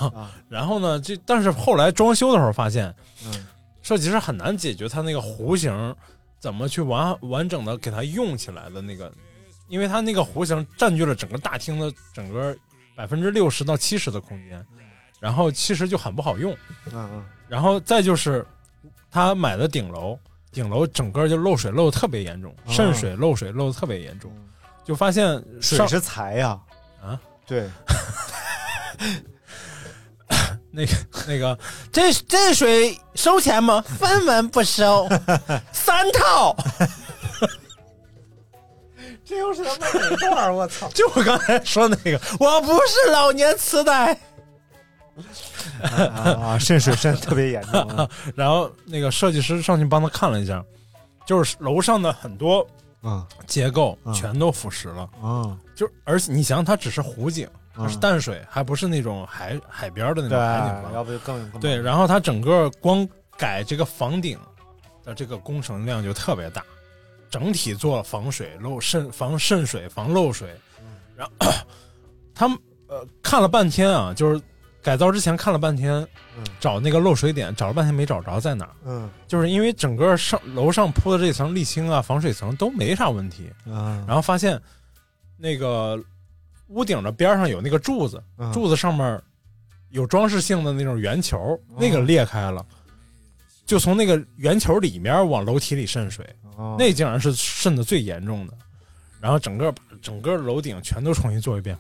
[SPEAKER 2] 嗯，
[SPEAKER 1] 然后呢，这但是后来装修的时候发现，
[SPEAKER 2] 嗯，
[SPEAKER 1] 设计师很难解决他那个弧形怎么去完完整的给它用起来的那个，因为它那个弧形占据了整个大厅的整个百分之六十到七十的空间，然后其实就很不好用。
[SPEAKER 2] 嗯嗯，
[SPEAKER 1] 然后再就是他买的顶楼，顶楼整个就漏水漏的特别严重，
[SPEAKER 2] 哦
[SPEAKER 1] 渗水漏水漏的特别严重，就发现
[SPEAKER 2] 水是财呀，
[SPEAKER 1] 啊，
[SPEAKER 2] 对，<laughs>
[SPEAKER 1] 那个那个，这这水收钱吗？分文不收，三套。<laughs>
[SPEAKER 2] 这又是他妈哪段儿？我操！<laughs>
[SPEAKER 1] 就我刚才说那个，我不是老年痴呆。
[SPEAKER 2] 啊啊，渗水渗得特别严重啊。<laughs>
[SPEAKER 1] 然后那个设计师上去帮他看了一下，就是楼上的很多
[SPEAKER 2] 嗯
[SPEAKER 1] 结构
[SPEAKER 2] 嗯
[SPEAKER 1] 全都腐蚀了。
[SPEAKER 2] 嗯，
[SPEAKER 1] 就而且你想，它只是湖景，它是
[SPEAKER 2] 嗯
[SPEAKER 1] 淡水，还不是那种海海边的那种海景，房。
[SPEAKER 2] 要不就更更
[SPEAKER 1] 对，然后它整个光改这个房顶的这个工程量就特别大，整体做防水漏渗、防渗水、防漏水。然后 <coughs> 他们呃看了半天啊，就是改造之前看了半天，
[SPEAKER 2] 嗯
[SPEAKER 1] 找那个漏水点，找了半天没找着在哪儿。
[SPEAKER 2] 嗯
[SPEAKER 1] 就是因为整个上楼上铺的这层沥青啊、防水层都没啥问题，
[SPEAKER 2] 嗯，
[SPEAKER 1] 然后发现那个屋顶的边上有那个柱子，
[SPEAKER 2] 嗯
[SPEAKER 1] 柱子上面有装饰性的那种圆球，那个裂开了，就从那个圆球里面往楼梯里渗水，
[SPEAKER 2] 哦
[SPEAKER 1] 那竟然是渗的最严重的。然后整个整个楼顶全都重新做一遍，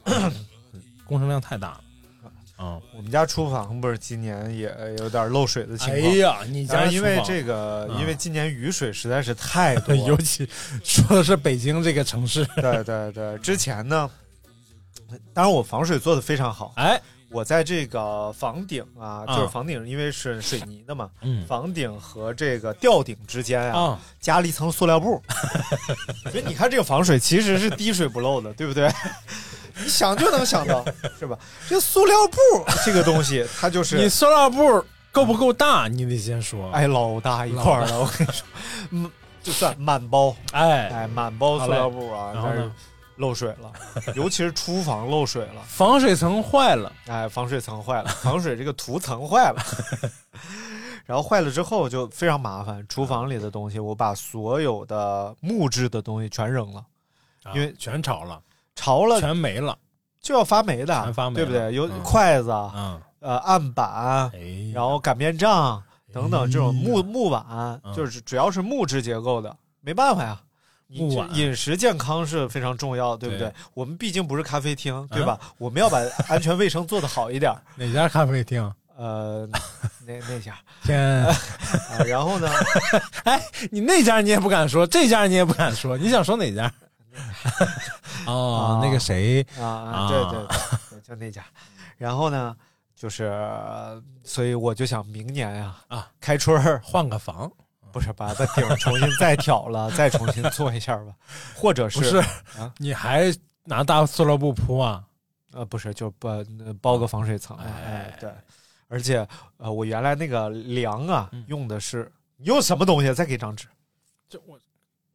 [SPEAKER 1] 工程量太大了。<clears throat> 啊、
[SPEAKER 2] 我们家厨房不是今年也有点漏水的情况。
[SPEAKER 1] 哎呀，你家
[SPEAKER 2] 但是因为
[SPEAKER 1] 厨房
[SPEAKER 2] 这个，
[SPEAKER 1] 嗯
[SPEAKER 2] 因为今年雨水实在是太多了，<laughs>
[SPEAKER 1] 尤其说的是北京这个城市，
[SPEAKER 2] 对对对，之前呢，当然我防水做的非常好。
[SPEAKER 1] 哎，
[SPEAKER 2] 我在这个房顶啊，
[SPEAKER 1] 啊。
[SPEAKER 2] 就是房顶，因为是水泥的嘛，
[SPEAKER 1] 嗯。
[SPEAKER 2] 房顶和这个吊顶之间啊，
[SPEAKER 1] 啊，
[SPEAKER 2] 加了一层塑料布，<laughs> 所以你看这个防水其实是滴水不漏的，对不对？<laughs> 你想就能想到，是吧？这塑料布这个东西，它就是 <laughs>
[SPEAKER 1] 你塑料布够不够大？你得先说。
[SPEAKER 2] 哎老大一块了，我跟你说，嗯，就算满包，
[SPEAKER 1] 哎，
[SPEAKER 2] 哎，满包塑料布啊，但是
[SPEAKER 1] 然后呢
[SPEAKER 2] 漏水了，尤其是厨房漏水了，
[SPEAKER 1] 防水层坏了，
[SPEAKER 2] 哎，防水层坏了，防水这个涂层坏了，<laughs> 然后坏了之后就非常麻烦，厨房里的东西我把所有的木质的东西全扔了，因为
[SPEAKER 1] 啊全潮了，
[SPEAKER 2] 潮了
[SPEAKER 1] 全没了。
[SPEAKER 2] 就要发霉的
[SPEAKER 1] 全发，霉
[SPEAKER 2] 对不对？有筷子、
[SPEAKER 1] 嗯，
[SPEAKER 2] 呃案板，
[SPEAKER 1] 哎，
[SPEAKER 2] 然后擀面杖等等这种木
[SPEAKER 1] 哎
[SPEAKER 2] 木碗，
[SPEAKER 1] 嗯
[SPEAKER 2] 就是只要是木质结构的，没办法呀。饮食健康是非常重要，对不对
[SPEAKER 1] 对？
[SPEAKER 2] 我们毕竟不是咖啡厅，对吧？我们要把 <laughs> 安全卫生做得好一点。
[SPEAKER 1] 哪家咖啡厅？
[SPEAKER 2] 呃，那那家，
[SPEAKER 1] 天，<laughs>
[SPEAKER 2] 啊然后呢？<laughs>
[SPEAKER 1] 哎，你那家你也不敢说，这家你也不敢说，你想说哪家？哦，那个谁
[SPEAKER 2] 啊啊，对对对，就那家。然后呢，就是，呃所以我就想明年呀，
[SPEAKER 1] 啊，
[SPEAKER 2] 开春儿
[SPEAKER 1] 换个房，
[SPEAKER 2] 不是把它顶重新再挑了，<laughs> 再重新做一下吧，或者是
[SPEAKER 1] 不是
[SPEAKER 2] 啊？
[SPEAKER 1] 你还拿大塑料布铺啊？
[SPEAKER 2] 呃，不是，就包包个防水层嘛。哎，对，而且呃，我原来那个梁啊，
[SPEAKER 1] 嗯
[SPEAKER 2] 用的是你用什么东西？再给张纸
[SPEAKER 1] 这我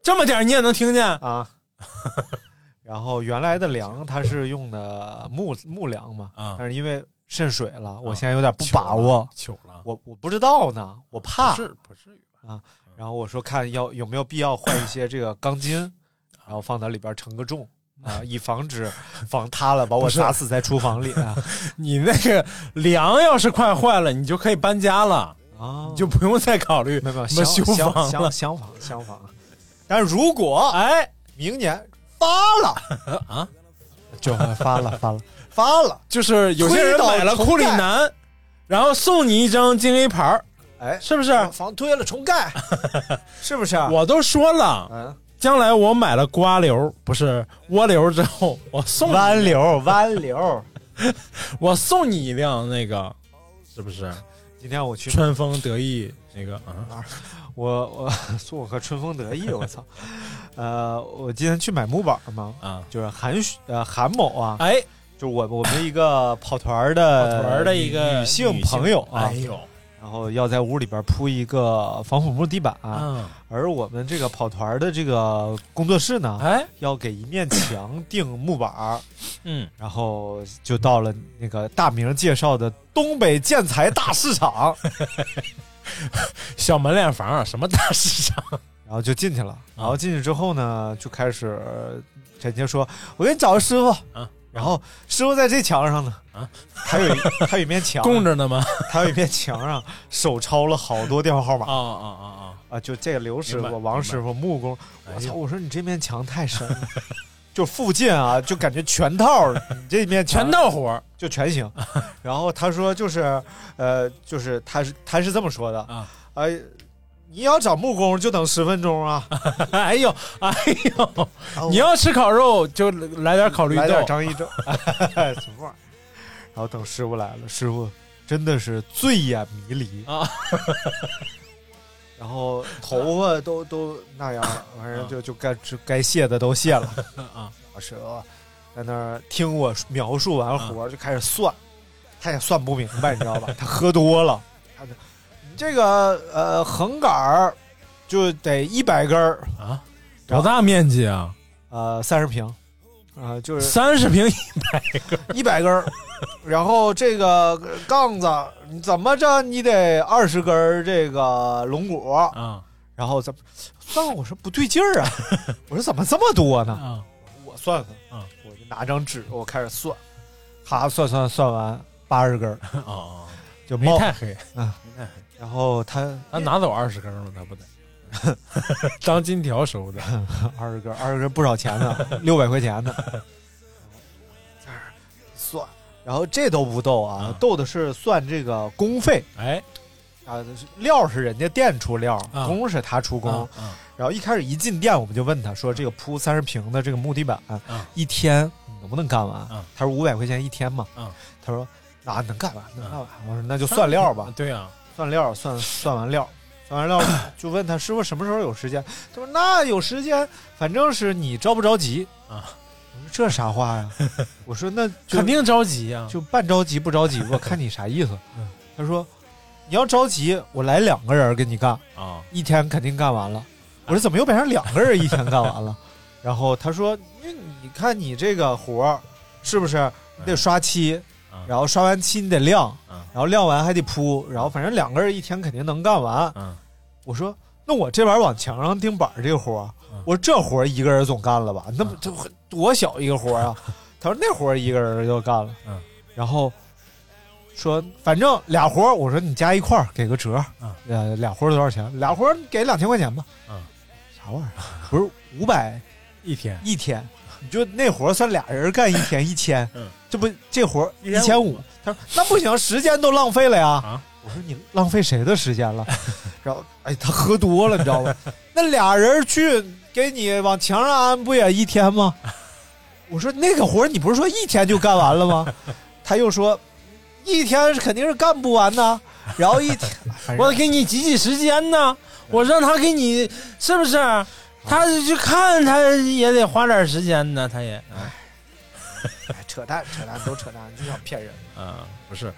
[SPEAKER 1] 这么点你也能听见？
[SPEAKER 2] 啊。<laughs> 然后原来的梁 <laughs> 它是用的木木梁嘛，
[SPEAKER 1] 啊
[SPEAKER 2] 但是因为渗水了，我现在有点不把握，
[SPEAKER 1] 糗了，
[SPEAKER 2] 我我不知道呢，我怕
[SPEAKER 1] 不。是不至于吧？
[SPEAKER 2] 然后我说看要有没有必要换一些这个钢筋，然后放到里边承个重啊，以防止房塌了把我砸死在厨房里啊。<laughs>
[SPEAKER 1] 你那个梁要是快坏了，你就可以搬家了，
[SPEAKER 2] 啊
[SPEAKER 1] 你就不用再考虑
[SPEAKER 2] 没有没有
[SPEAKER 1] 什么修
[SPEAKER 2] 相
[SPEAKER 1] 房了。
[SPEAKER 2] 相相仿相仿。<laughs> 但是如果
[SPEAKER 1] 哎
[SPEAKER 2] 明年发了 <laughs>
[SPEAKER 1] 啊，
[SPEAKER 2] 就发了发了发了，
[SPEAKER 1] 就是有些人买了库里南，然后送你一张金 A 牌儿
[SPEAKER 2] 哎，
[SPEAKER 1] 是不是？
[SPEAKER 2] 房推了重盖，<laughs> 是不是？
[SPEAKER 1] 我都说了，
[SPEAKER 2] 嗯，
[SPEAKER 1] 将来我买了瓜流不是蜗流之后，我送你
[SPEAKER 2] 弯流弯流。<laughs>
[SPEAKER 1] 我送你一辆那个，是不是？
[SPEAKER 2] 今天我去
[SPEAKER 1] 春风得意那个啊，
[SPEAKER 2] 我我送我个春风得意，我操！<laughs> 呃，我今天去买木板嘛，
[SPEAKER 1] 啊，
[SPEAKER 2] 就是韩许呃韩某啊，
[SPEAKER 1] 哎，
[SPEAKER 2] 就我我们一个跑团的
[SPEAKER 1] 跑团的一个
[SPEAKER 2] 女性朋友啊
[SPEAKER 1] 哎，呦，
[SPEAKER 2] 然后要在屋里边铺一个防腐木地板，
[SPEAKER 1] 嗯，
[SPEAKER 2] 而我们这个跑团的这个工作室呢，
[SPEAKER 1] 哎，
[SPEAKER 2] 要给一面墙钉木板儿，
[SPEAKER 1] 嗯，
[SPEAKER 2] 然后就到了那个大明介绍的东北建材大市场，<laughs>
[SPEAKER 1] 小门脸房啊，什么大市场？
[SPEAKER 2] 然后就进去了。然后进去之后呢，就开始陈杰说：“我给你找个师傅。”
[SPEAKER 1] 啊，
[SPEAKER 2] 然后师傅在这墙上呢，
[SPEAKER 1] 啊，
[SPEAKER 2] 还有一 <laughs> 还有一面墙
[SPEAKER 1] 供着呢吗？
[SPEAKER 2] 还有一面墙上手抄了好多电话号码
[SPEAKER 1] 啊啊啊啊！
[SPEAKER 2] 啊，就这个刘师
[SPEAKER 1] 明白
[SPEAKER 2] 傅、王师傅、木工，我操！我说你这面墙太深了，就附近啊，就感觉全套，你这面墙
[SPEAKER 1] 全套活儿
[SPEAKER 2] 就全行。<laughs> 然后他说就是呃，就是他是他是这么说的
[SPEAKER 1] 啊，
[SPEAKER 2] 哎。你要找木工就等十分钟啊！<laughs>
[SPEAKER 1] 哎呦，哎呦，你要吃烤肉就来点烤绿
[SPEAKER 2] 来点，张一正，<laughs> <laughs> 什么玩意儿？然后等师傅来了，师傅真的是醉眼迷离
[SPEAKER 1] 啊，
[SPEAKER 2] 然后头发都都那样了，反正就就该就该卸的都卸了
[SPEAKER 1] 啊。
[SPEAKER 2] 师傅在那儿听我描述完活就开始算，他也算不明白，你知道吧？他喝多了，他就你这个呃横杆儿就得一百根儿。
[SPEAKER 1] 啊，多大面积啊？
[SPEAKER 2] 呃，三十平，啊、就是
[SPEAKER 1] 三十平一百根，<laughs>
[SPEAKER 2] 一百根儿，然后这个杠子你怎么着你得二十根儿这个龙骨。
[SPEAKER 1] 啊，
[SPEAKER 2] 然后怎么算？我说不对劲儿啊，<laughs> 我说怎么这么多呢？
[SPEAKER 1] 啊，
[SPEAKER 2] 我算算，
[SPEAKER 1] 啊，
[SPEAKER 2] 我就拿张纸我开始算，哈算算算完八十根儿，
[SPEAKER 1] 哦，
[SPEAKER 2] 就冒
[SPEAKER 1] 没太黑
[SPEAKER 2] 啊，
[SPEAKER 1] 没太黑。
[SPEAKER 2] 然后他
[SPEAKER 1] 他拿走二十根了？他不得 <laughs> 当金条收的，<laughs>
[SPEAKER 2] 二十根，二十根不少钱呢，六百块钱呢。<laughs> 算，然后这都不逗啊，逗的是算这个工费。
[SPEAKER 1] 哎，
[SPEAKER 2] 啊，料是人家店出料，
[SPEAKER 1] 啊
[SPEAKER 2] 工是他出工。
[SPEAKER 1] 嗯
[SPEAKER 2] 然后一开始一进店，我们就问他说：“这个铺三十平的这个木地板，
[SPEAKER 1] 啊
[SPEAKER 2] 一天能不能干完？”
[SPEAKER 1] 啊
[SPEAKER 2] 他说：“五百块钱一天嘛。
[SPEAKER 1] 啊
[SPEAKER 2] 他说：“啊能干完，能干完。我说：“那就算料吧。
[SPEAKER 1] 对呀，
[SPEAKER 2] 算料，算算完料，算完料 <coughs> 就问他师傅什么时候有时间。他说：“那有时间，反正是你着不着急
[SPEAKER 1] 啊？”
[SPEAKER 2] 我说：“这啥话呀？” <laughs> 我说：“那 <laughs>
[SPEAKER 1] 肯定着急呀，
[SPEAKER 2] 就半着急不着急，我看你啥意思。<laughs>
[SPEAKER 1] 嗯
[SPEAKER 2] 他说：“你要着急，我来两个人跟你干，
[SPEAKER 1] 啊
[SPEAKER 2] 一天肯定干完了。”我说：“怎么又变成两个人一天干完了？”然后他说：“因为你看你这个活儿，是不是你得刷漆，
[SPEAKER 1] 啊
[SPEAKER 2] 然后刷完漆你得晾，
[SPEAKER 1] 啊
[SPEAKER 2] 然后晾完还得铺，然后反正两个人一天肯定能干完。
[SPEAKER 1] 嗯，
[SPEAKER 2] 我说：“那我这玩意儿往墙上钉板儿这个活儿，我说这活儿一个人总干了吧？那不这多小一个活儿啊？” <laughs> 他说：“那活儿一个人就干了。”
[SPEAKER 1] 嗯，
[SPEAKER 2] 然后说反正俩活儿，我说你加一块儿给个折，
[SPEAKER 1] 嗯
[SPEAKER 2] 呃，俩活儿多少钱？俩活儿给两千块钱吧。
[SPEAKER 1] 嗯，
[SPEAKER 2] 啥玩意儿？不是五百
[SPEAKER 1] 一天
[SPEAKER 2] 一天，你就那活算俩人干一天一千，
[SPEAKER 1] 嗯，
[SPEAKER 2] 这不这活一
[SPEAKER 1] 1500
[SPEAKER 2] 千五。他说那不行，时间都浪费了呀。
[SPEAKER 1] 啊，
[SPEAKER 2] 我说你浪费谁的时间了？然后哎，他喝多了，你知道吧？那俩人去给你往墙上安，不也一天吗？我说那个活你不是说一天就干完了吗？他又说一天肯定是干不完呐。然后一天，<laughs>
[SPEAKER 1] 我给你挤挤时间呢，我让他给你，是不是？他去看，他也得花点时间呢，他也。
[SPEAKER 2] 哎扯淡扯淡都扯淡，就想骗人。
[SPEAKER 1] 啊，不是，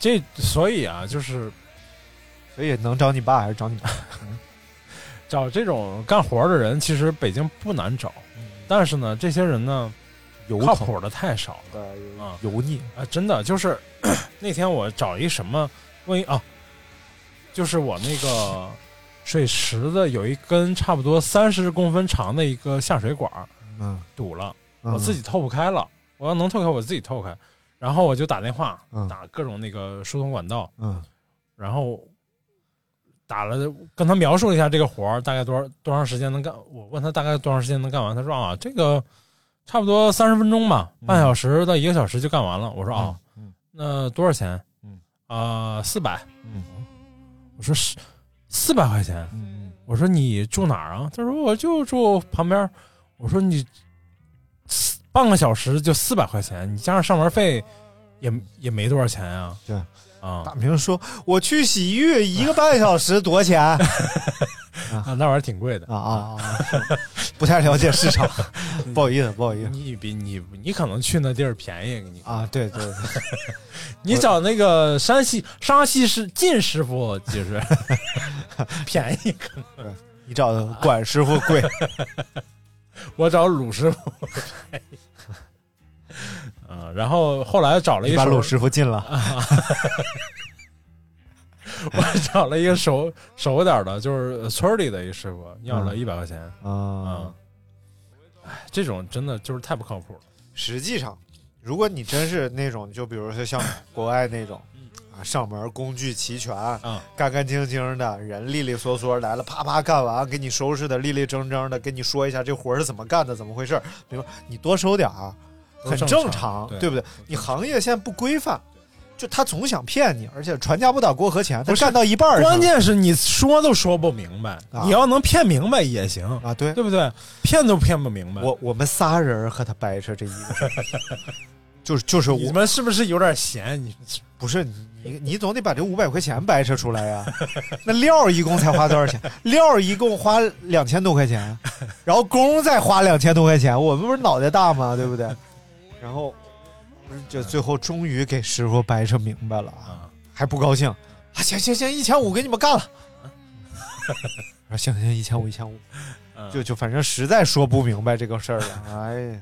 [SPEAKER 1] 这所以啊，就是
[SPEAKER 2] 所以能找你爸还是找你妈？<laughs>
[SPEAKER 1] 找这种干活的人，其实北京不难找，但是呢，这些人呢，靠谱的太少了。啊。
[SPEAKER 2] 油。腻。
[SPEAKER 1] 啊！真的就是 <coughs> 那天我找一什么问一啊，就是我那个水池子有一根差不多三十公分长的一个下水管
[SPEAKER 2] 嗯，
[SPEAKER 1] 堵了，
[SPEAKER 2] 嗯。
[SPEAKER 1] 我自己透不开了，我要能透开我自己透开，然后我就打电话
[SPEAKER 2] 嗯。
[SPEAKER 1] 打各种那个疏通管道，
[SPEAKER 2] 嗯。
[SPEAKER 1] 然后打了跟他描述了一下这个活儿大概多少多长时间能干，我问他大概多长时间能干完，他说啊这个差不多三十分钟吧，半小时到一个小时就干完了。我说啊，
[SPEAKER 2] 嗯。
[SPEAKER 1] 那多少钱？
[SPEAKER 2] 嗯。
[SPEAKER 1] 啊四百。
[SPEAKER 2] 嗯。
[SPEAKER 1] 我说是四百块钱。
[SPEAKER 2] 嗯
[SPEAKER 1] 我说你住哪儿啊？他说我就住旁边。我说你半个小时就四百块钱，你加上上门费也也没多少钱啊、
[SPEAKER 2] 对
[SPEAKER 1] 啊。
[SPEAKER 2] 大明说：“我去洗浴一个半小时多少钱？
[SPEAKER 1] 啊，那玩意儿挺贵的
[SPEAKER 2] 啊啊啊！<laughs> 不太了解市场，<laughs> 不好意思，不好意思
[SPEAKER 1] 你比你你可能去那地儿便宜，给你
[SPEAKER 2] 啊！对对对，<laughs>
[SPEAKER 1] 你找那个山西山西师靳师傅就是便宜，可能
[SPEAKER 2] 你找管师傅贵，
[SPEAKER 1] 我找鲁师傅便宜。啊，然后后来找了一
[SPEAKER 2] 把鲁师傅进了。
[SPEAKER 1] 我 <laughs> 找了一个熟熟点的，就是村里的一师傅，要了一百块钱
[SPEAKER 2] 啊。
[SPEAKER 1] 嗯，哎，这种真的就是太不靠谱了。
[SPEAKER 2] 实际上，如果你真是那种，就比如说像国外那种，啊，上门工具齐全，
[SPEAKER 1] 啊，
[SPEAKER 2] 干干净净的，人利利索索来了，啪啪干完，给你收拾的利利整整的，跟你说一下这活是怎么干的，怎么回事，比如你多收点儿，很正常，对不对？你行业现在不规范。就他总想骗你，而且传家不打过河钱，他干到一半儿
[SPEAKER 1] 关键是你说都说不明白，你要能骗明白也行
[SPEAKER 2] 啊，对
[SPEAKER 1] 对不对？骗都骗不明白。
[SPEAKER 2] 我我们仨人和他掰扯这一个，<laughs> 就是就是
[SPEAKER 1] 你们是不是有点闲？你 <laughs>
[SPEAKER 2] 不是你你总得把这五百块钱掰扯出来呀？<laughs> 那料一共才花多少钱？料一共花两千多块钱，然后工再花两千多块钱，我们不是脑袋大吗？对不对？然后。就最后终于给师傅掰扯明白了啊，还不高兴啊！行行行，一千五给你们干了。啊 <laughs> 行行，一千五一千五，就就反正实在说不明白这个事儿了。<laughs> 哎呀，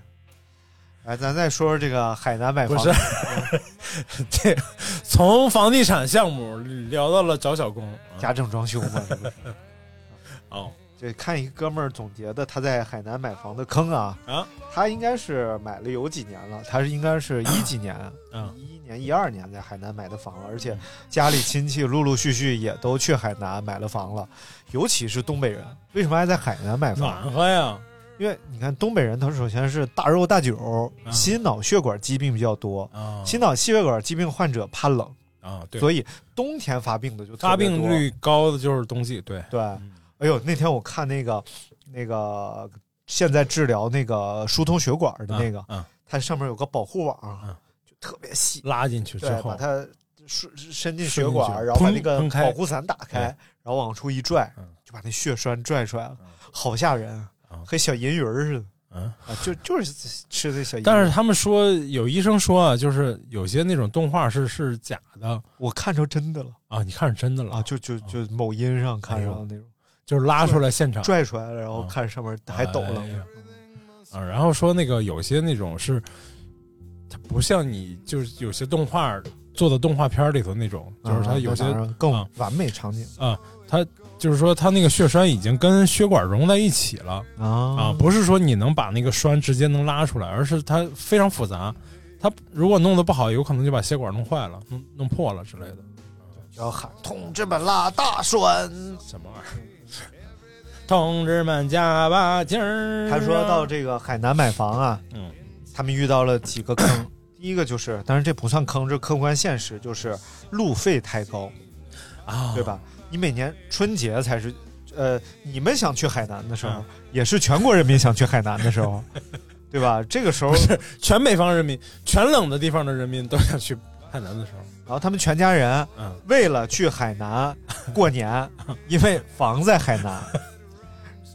[SPEAKER 2] 哎，咱再说说这个海南买房，
[SPEAKER 1] 不是这从房地产项目聊到了找小工，
[SPEAKER 2] 家政装修嘛，<laughs> 这不是？
[SPEAKER 1] 哦。
[SPEAKER 2] 对，看一哥们儿总结的他在海南买房的坑啊
[SPEAKER 1] 啊，
[SPEAKER 2] 他应该是买了有几年了，他是应该是一几年，
[SPEAKER 1] 嗯，
[SPEAKER 2] 一一年、一二年在海南买的房了，而且家里亲戚陆陆续续也都去海南买了房了，尤其是东北人，为什么还在海南买房？
[SPEAKER 1] 暖和呀，
[SPEAKER 2] 因为你看东北人，他首先是大肉大酒，心脑血管疾病比较多，心脑血管疾病患者怕冷
[SPEAKER 1] 啊，对，
[SPEAKER 2] 所以冬天发病的就
[SPEAKER 1] 发病率高的就是冬季，对。
[SPEAKER 2] 对。哎呦，那天我看那个，那个现在治疗那个疏通血管的那个，
[SPEAKER 1] 嗯，
[SPEAKER 2] 它上面有个保护网，
[SPEAKER 1] 嗯，
[SPEAKER 2] 就特别细，
[SPEAKER 1] 拉进去之后，
[SPEAKER 2] 把它伸伸进血管，然后把那个保护伞打开，然后往出一拽，就把那血栓拽出来了，好吓人，和小银鱼似的，
[SPEAKER 1] 嗯。
[SPEAKER 2] 啊，就就是吃的小。
[SPEAKER 1] 但是他们说有医生说啊，就是有些那种动画是是假的，
[SPEAKER 2] 我看着真的了。
[SPEAKER 1] 啊，你看着真的了。
[SPEAKER 2] 啊，就就就某音上看着那种。
[SPEAKER 1] 就是拉出来现场
[SPEAKER 2] 拽出来了，然后看上面还抖了
[SPEAKER 1] 啊。然后说那个有些那种是，它不像你就是有些动画做的动画片里头那种，就是它有些
[SPEAKER 2] 更完美场景
[SPEAKER 1] 啊。它就是说它那个血栓已经跟血管融在一起了啊啊，不是说你能把那个栓直接能拉出来，而是它非常复杂。它如果弄得不好，有可能就把血管弄坏了、弄弄破了之类的。
[SPEAKER 2] 要喊同志们拉大栓，
[SPEAKER 1] 什么玩意儿？同志们加把劲儿！
[SPEAKER 2] 他说到这个海南买房啊，
[SPEAKER 1] 嗯，
[SPEAKER 2] 他们遇到了几个坑。<coughs> 第一个就是，当然这不算坑，这客观现实就是路费太高
[SPEAKER 1] 啊，
[SPEAKER 2] 对吧？你每年春节才是，呃，你们想去海南的时候，也是全国人民想去海南的时候，<laughs> 对吧？这个时候
[SPEAKER 1] 是全北方人民、全冷的地方的人民都想去海南的时候，
[SPEAKER 2] 然后他们全家人为了去海南过年，<laughs> 因为房在海南。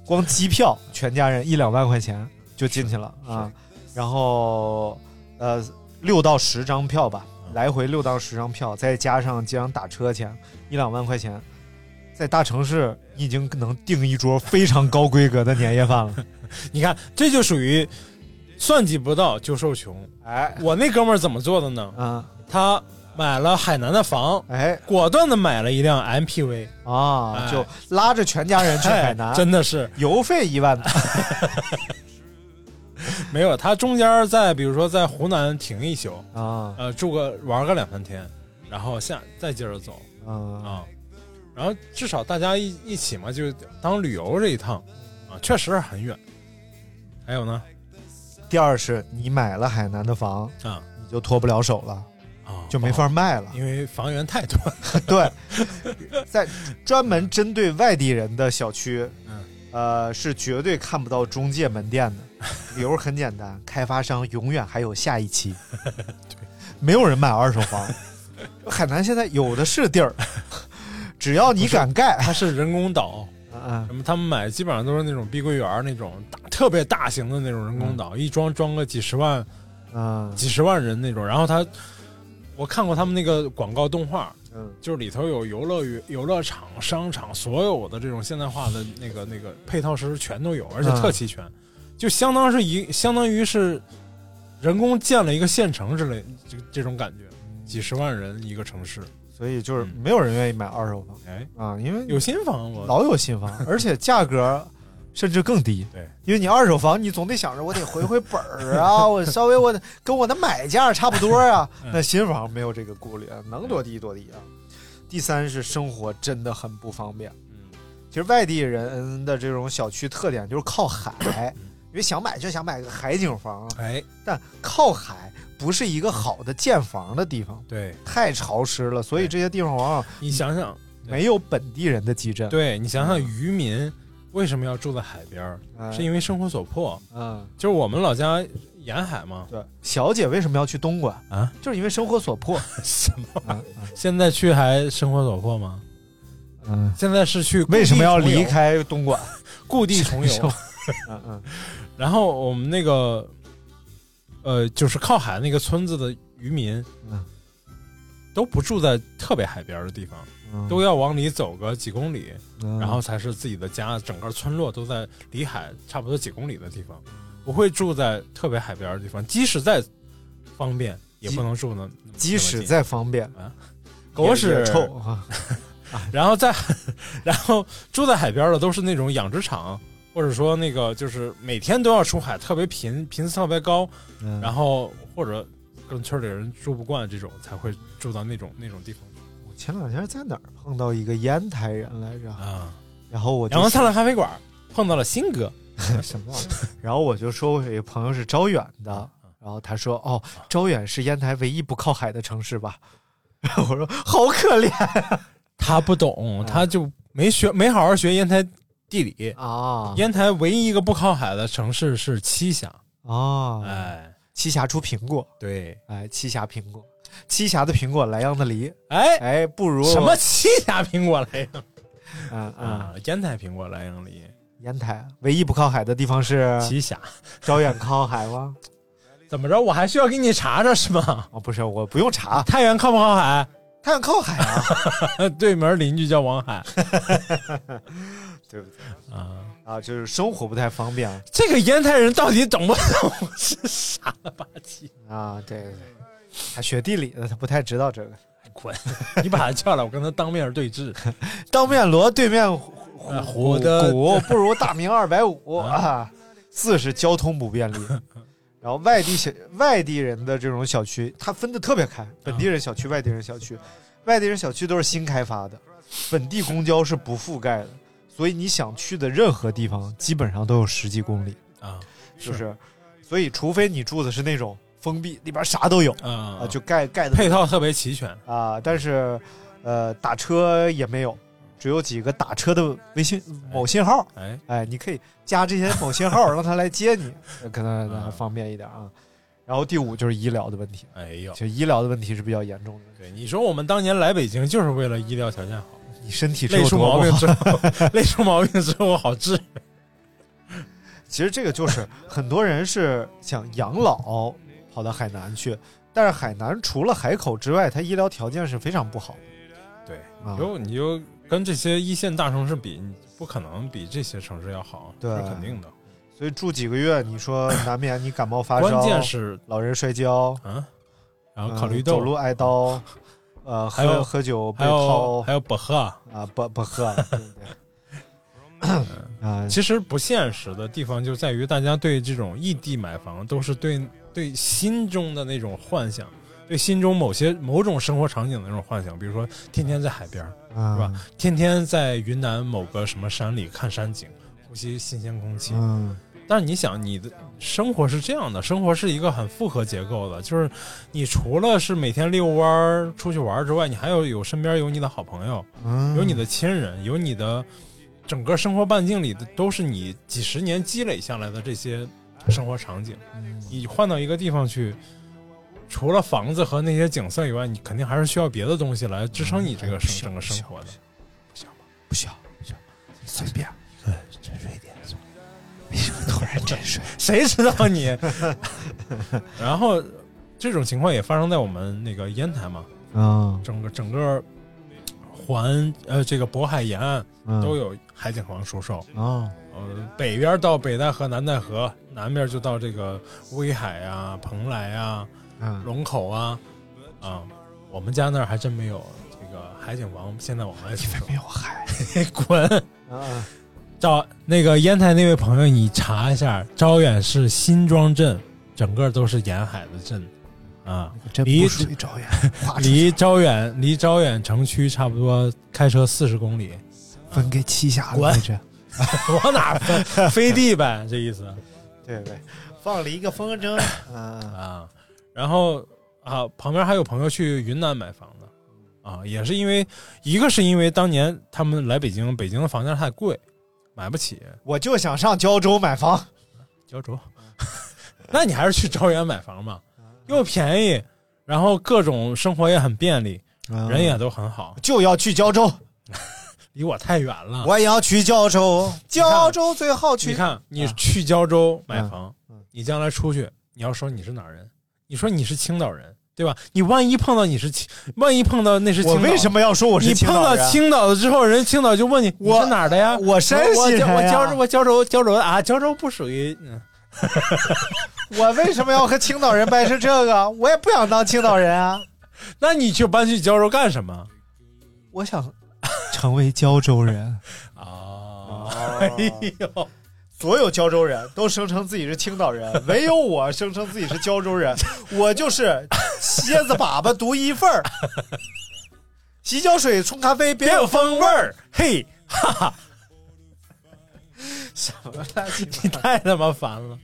[SPEAKER 2] 光机票，全家人一两万块钱就进去了啊！然后，呃，六到十张票吧，来回六到十张票，再加上机场打车钱，一两万块钱，在大城市已经能订一桌非常高规格的年夜饭了。<laughs>
[SPEAKER 1] 你看，这就属于算计不到就受穷。
[SPEAKER 2] 哎，
[SPEAKER 1] 我那哥们儿怎么做的呢？
[SPEAKER 2] 啊，
[SPEAKER 1] 他。买了海南的房，
[SPEAKER 2] 哎，
[SPEAKER 1] 果断的买了一辆 MPV
[SPEAKER 2] 啊，就拉着全家人去海南，
[SPEAKER 1] 真的是。
[SPEAKER 2] 油费一万。<laughs>
[SPEAKER 1] 没有，他中间在比如说在湖南停一宿
[SPEAKER 2] 啊，
[SPEAKER 1] 呃，住个玩个两三天，然后下再接着走。啊，然后至少大家一一起嘛，就当旅游这一趟啊，确实是很远。还有呢，
[SPEAKER 2] 第二是你买了海南的房
[SPEAKER 1] 啊，
[SPEAKER 2] 你就脱不了手了。就没法卖了，
[SPEAKER 1] 因为房源太多。<laughs>
[SPEAKER 2] 对，在专门针对外地人的小区，嗯，呃，是绝对看不到中介门店的。<laughs> 理由很简单，开发商永远还有下一期。<laughs>
[SPEAKER 1] 对，
[SPEAKER 2] 没有人买二手房。海南现在有的是地儿，只要你敢盖，
[SPEAKER 1] 它是人工岛，
[SPEAKER 2] 嗯
[SPEAKER 1] 什么他们买基本上都是那种碧桂园那种大特别大型的那种人工岛，一装装个几十万、
[SPEAKER 2] 嗯
[SPEAKER 1] 几十万人那种。然后他，我看过他们那个广告动画，
[SPEAKER 2] 嗯。
[SPEAKER 1] 就是里头有游乐园、游乐场、商场，所有的这种现代化的那个那个配套设施全都有，而且特齐全，就相当是一相当于是人工建了一个县城之类，这这种感觉，几十万人一个城市，
[SPEAKER 2] 所以就是没有人愿意买二手房。
[SPEAKER 1] 哎，
[SPEAKER 2] 啊，因为
[SPEAKER 1] 有新房我。
[SPEAKER 2] 老有新房，而且价格甚至更低。
[SPEAKER 1] 对，
[SPEAKER 2] 因为你二手房，你总得想着我得回回本儿啊，<laughs> 我稍微我得跟我的买价差不多啊。
[SPEAKER 1] 嗯
[SPEAKER 2] 那新房没有这个顾虑，啊，能多低多低啊。第三是生活真的很不方便。
[SPEAKER 1] 嗯
[SPEAKER 2] 其实外地人的这种小区特点就是靠海，因为想买就想买个海景房，
[SPEAKER 1] 哎，
[SPEAKER 2] 但靠海不是一个好的建房的地方，
[SPEAKER 1] 对，
[SPEAKER 2] 太潮湿了，所以这些地方往往
[SPEAKER 1] 你想想，
[SPEAKER 2] 没有本地人的基镇。
[SPEAKER 1] 对你想想渔民为什么要住在海边儿？
[SPEAKER 2] 哎
[SPEAKER 1] 是因为生活所迫。
[SPEAKER 2] 嗯，
[SPEAKER 1] 就是我们老家沿海嘛，
[SPEAKER 2] 对，小姐为什么要去东莞
[SPEAKER 1] 啊？
[SPEAKER 2] 就是因为生活所迫。<laughs>
[SPEAKER 1] 什么？
[SPEAKER 2] 啊
[SPEAKER 1] 现在去还生活所迫吗？
[SPEAKER 2] 嗯，
[SPEAKER 1] 现在是去
[SPEAKER 2] 为什么要离开东莞？<laughs>
[SPEAKER 1] 故地重游？
[SPEAKER 2] 嗯嗯，<laughs>
[SPEAKER 1] 然后我们那个，呃，就是靠海那个村子的渔民，
[SPEAKER 2] 嗯，
[SPEAKER 1] 都不住在特别海边的地方，
[SPEAKER 2] 嗯
[SPEAKER 1] 都要往里走个几公里，
[SPEAKER 2] 嗯
[SPEAKER 1] 然后才是自己的家。整个村落都在离海差不多几公里的地方，不会住在特别海边的地方。即使再方便，也不能住呢。
[SPEAKER 2] 即使再方便
[SPEAKER 1] 啊，狗屎
[SPEAKER 2] 臭 <laughs> 啊！
[SPEAKER 1] 然后在，然后住在海边的都是那种养殖场，或者说那个就是每天都要出海，特别频频次特别高，
[SPEAKER 2] 嗯
[SPEAKER 1] 然后或者跟村里人住不惯这种，才会住到那种那种地方
[SPEAKER 2] 我前两天在哪儿碰到一个烟台人来着，
[SPEAKER 1] 啊。
[SPEAKER 2] 然后我就
[SPEAKER 1] 阳光灿烂咖啡馆碰到了新哥，<laughs>
[SPEAKER 2] 什么玩意儿？<laughs> 然后我就说我有一个朋友是招远的，然后他说哦，招远是烟台唯一不靠海的城市吧？<laughs> 然后我说好可怜
[SPEAKER 1] 他不懂，他就没学没好好学烟台地理。
[SPEAKER 2] 啊
[SPEAKER 1] 烟台唯一一个不靠海的城市是栖霞，
[SPEAKER 2] 啊！
[SPEAKER 1] 哎，
[SPEAKER 2] 栖霞出苹果，
[SPEAKER 1] 对，
[SPEAKER 2] 哎，栖霞苹果，栖霞的苹果，莱阳的梨，
[SPEAKER 1] 哎，
[SPEAKER 2] 哎，不如
[SPEAKER 1] 什么栖霞苹果莱阳
[SPEAKER 2] 嗯嗯，
[SPEAKER 1] 啊？烟台苹果莱阳梨，
[SPEAKER 2] 烟台唯一不靠海的地方是
[SPEAKER 1] 栖霞。
[SPEAKER 2] 招远靠海吗？<laughs>
[SPEAKER 1] 怎么着？我还需要给你查查是吗？
[SPEAKER 2] 哦，不是，我不用查，
[SPEAKER 1] 太原靠不靠海？
[SPEAKER 2] 太原靠海啊，<laughs>
[SPEAKER 1] 对门邻居叫王海 <laughs>
[SPEAKER 2] 对不对？
[SPEAKER 1] 啊。
[SPEAKER 2] 啊，就是生活不太方便
[SPEAKER 1] 这个烟台人到底懂不懂？<laughs> 是傻了吧唧？
[SPEAKER 2] 啊，对对对，他学地理的，他不太知道这个。<laughs>
[SPEAKER 1] 滚！你把他叫来，我跟他当面对质。<laughs>
[SPEAKER 2] 当面锣对面虎
[SPEAKER 1] 呃
[SPEAKER 2] 虎
[SPEAKER 1] 虎的
[SPEAKER 2] 鼓不如大明二百五啊。四是交通不便利，然后外地小外地人的这种小区，它分的特别开，本地人小区、外地人小区，外地人小区都是新开发的，本地公交是不覆盖的，所以你想去的任何地方基本上都有十几公里，
[SPEAKER 1] 啊，
[SPEAKER 2] 就是，所以除非你住的是那种封闭，里边啥都有
[SPEAKER 1] 啊
[SPEAKER 2] 啊，就盖盖的
[SPEAKER 1] 配套特别齐全。
[SPEAKER 2] 啊，但是呃打车也没有，只有几个打车的微信某信号，
[SPEAKER 1] 哎，
[SPEAKER 2] 哎，你可以加这些某信号，让他来接你，呃 <laughs> 可能还方便一点啊。然后第五就是医疗的问题，
[SPEAKER 1] 哎呦，
[SPEAKER 2] 就医疗的问题是比较严重的。
[SPEAKER 1] 对，你说我们当年来北京就是为了医疗条件好，
[SPEAKER 2] 你身体
[SPEAKER 1] 累出毛病之后，<laughs> <laughs> 累出毛病之后好治。
[SPEAKER 2] 其实这个就是很多人是想养老跑到海南去，但是海南除了海口之外，它医疗条件是非常不好的。
[SPEAKER 1] 对，
[SPEAKER 2] 啊
[SPEAKER 1] 你就你就跟这些一线大城市比，你不可能比这些城市要好，
[SPEAKER 2] 对
[SPEAKER 1] 肯定的。
[SPEAKER 2] 所以住几个月，你说难免你感冒发烧，
[SPEAKER 1] 关键是
[SPEAKER 2] 老人摔跤，
[SPEAKER 1] 嗯，然后考虑
[SPEAKER 2] 嗯走路挨刀，呃，
[SPEAKER 1] 还有
[SPEAKER 2] 喝喝酒被
[SPEAKER 1] 还有
[SPEAKER 2] 掏，
[SPEAKER 1] 还有不喝，
[SPEAKER 2] 啊，不不喝，对对？<laughs> 啊，
[SPEAKER 1] 其实不现实的地方就在于大家对这种异地买房都是对对心中的那种幻想，对心中某些某种生活场景的那种幻想，比如说天天在海边是吧？天天在云南某个什么山里看山景，呼吸新鲜空气。
[SPEAKER 2] 嗯
[SPEAKER 1] 但是你想，你的生活是这样的，生活是一个很复合结构的，就是你除了是每天遛弯儿出去玩儿之外，你还有有身边有你的好朋友，
[SPEAKER 2] 嗯，
[SPEAKER 1] 有你的亲人，有你的整个生活半径里的都是你几十年积累下来的这些生活场景。
[SPEAKER 2] 嗯
[SPEAKER 1] 你换到一个地方去，除了房子和那些景色以外，你肯定还是需要别的东西来支撑你这个生整个生活的。
[SPEAKER 2] 不需要，不需要，随便，
[SPEAKER 1] 谁知道你？<laughs> 然后这种情况也发生在我们那个烟台嘛，
[SPEAKER 2] 啊，
[SPEAKER 1] 整个整个环呃这个渤海沿岸
[SPEAKER 2] 嗯
[SPEAKER 1] 都有海景房出售。
[SPEAKER 2] 啊，
[SPEAKER 1] 呃，北边到北戴河、南戴河，南边就到这个威海啊、蓬莱啊、
[SPEAKER 2] 嗯，
[SPEAKER 1] 龙口啊，啊，我们家那儿还真没有这个海景房。现在往外出售 <laughs>
[SPEAKER 2] 没有海 <laughs>
[SPEAKER 1] 滚！
[SPEAKER 2] 啊，
[SPEAKER 1] 找那个烟台那位朋友，你查一下，招远市新庄镇，整个都是沿海的镇啊，离
[SPEAKER 2] 真不属于招远，
[SPEAKER 1] 离招远离招远城区差不多开车四十公里，
[SPEAKER 2] 分给栖霞了
[SPEAKER 1] 滚
[SPEAKER 2] 那这。<laughs>
[SPEAKER 1] 往哪儿分？飞地呗，这意思
[SPEAKER 2] 对对，放了一个风筝，<coughs> 啊，
[SPEAKER 1] 啊。然后啊，旁边还有朋友去云南买房子啊，也是因为一个是因为当年他们来北京，北京的房价太贵，买不起，
[SPEAKER 2] 我就想上胶州买房，
[SPEAKER 1] 胶州。<laughs> 那你还是去招远买房吧，又便宜，然后各种生活也很便利，人也都很好，
[SPEAKER 2] 就要去胶州，<laughs>
[SPEAKER 1] 离我太远了。
[SPEAKER 2] 我也要去胶州，胶州最好去。
[SPEAKER 1] 你看，你去胶州买房，你将来出去，你要说你是哪儿人，你说你是青岛人，对吧？你万一碰到你是青，万一碰到那是青岛，
[SPEAKER 2] 我为什么要说我是
[SPEAKER 1] 你碰到
[SPEAKER 2] 青岛人
[SPEAKER 1] 青岛的之后，人青岛就问你你
[SPEAKER 2] 我
[SPEAKER 1] 是哪儿的呀？
[SPEAKER 2] 我山西人呀
[SPEAKER 1] 我我胶州，我胶州，胶州啊，胶州不属于。嗯
[SPEAKER 2] 我为什么要和青岛人掰扯这个？我也不想当青岛人啊！
[SPEAKER 1] 那你去搬去胶州干什么？
[SPEAKER 2] 我想成为胶州人。
[SPEAKER 1] 啊，哎呦，
[SPEAKER 2] 所有胶州人都声称自己是青岛人，<laughs> 唯有我声称自己是胶州人。我就是蝎子粑粑独一份儿，洗脚水冲咖啡别
[SPEAKER 1] 有风味儿，嘿，哈哈，
[SPEAKER 2] 什么垃圾
[SPEAKER 1] 你太他妈烦了。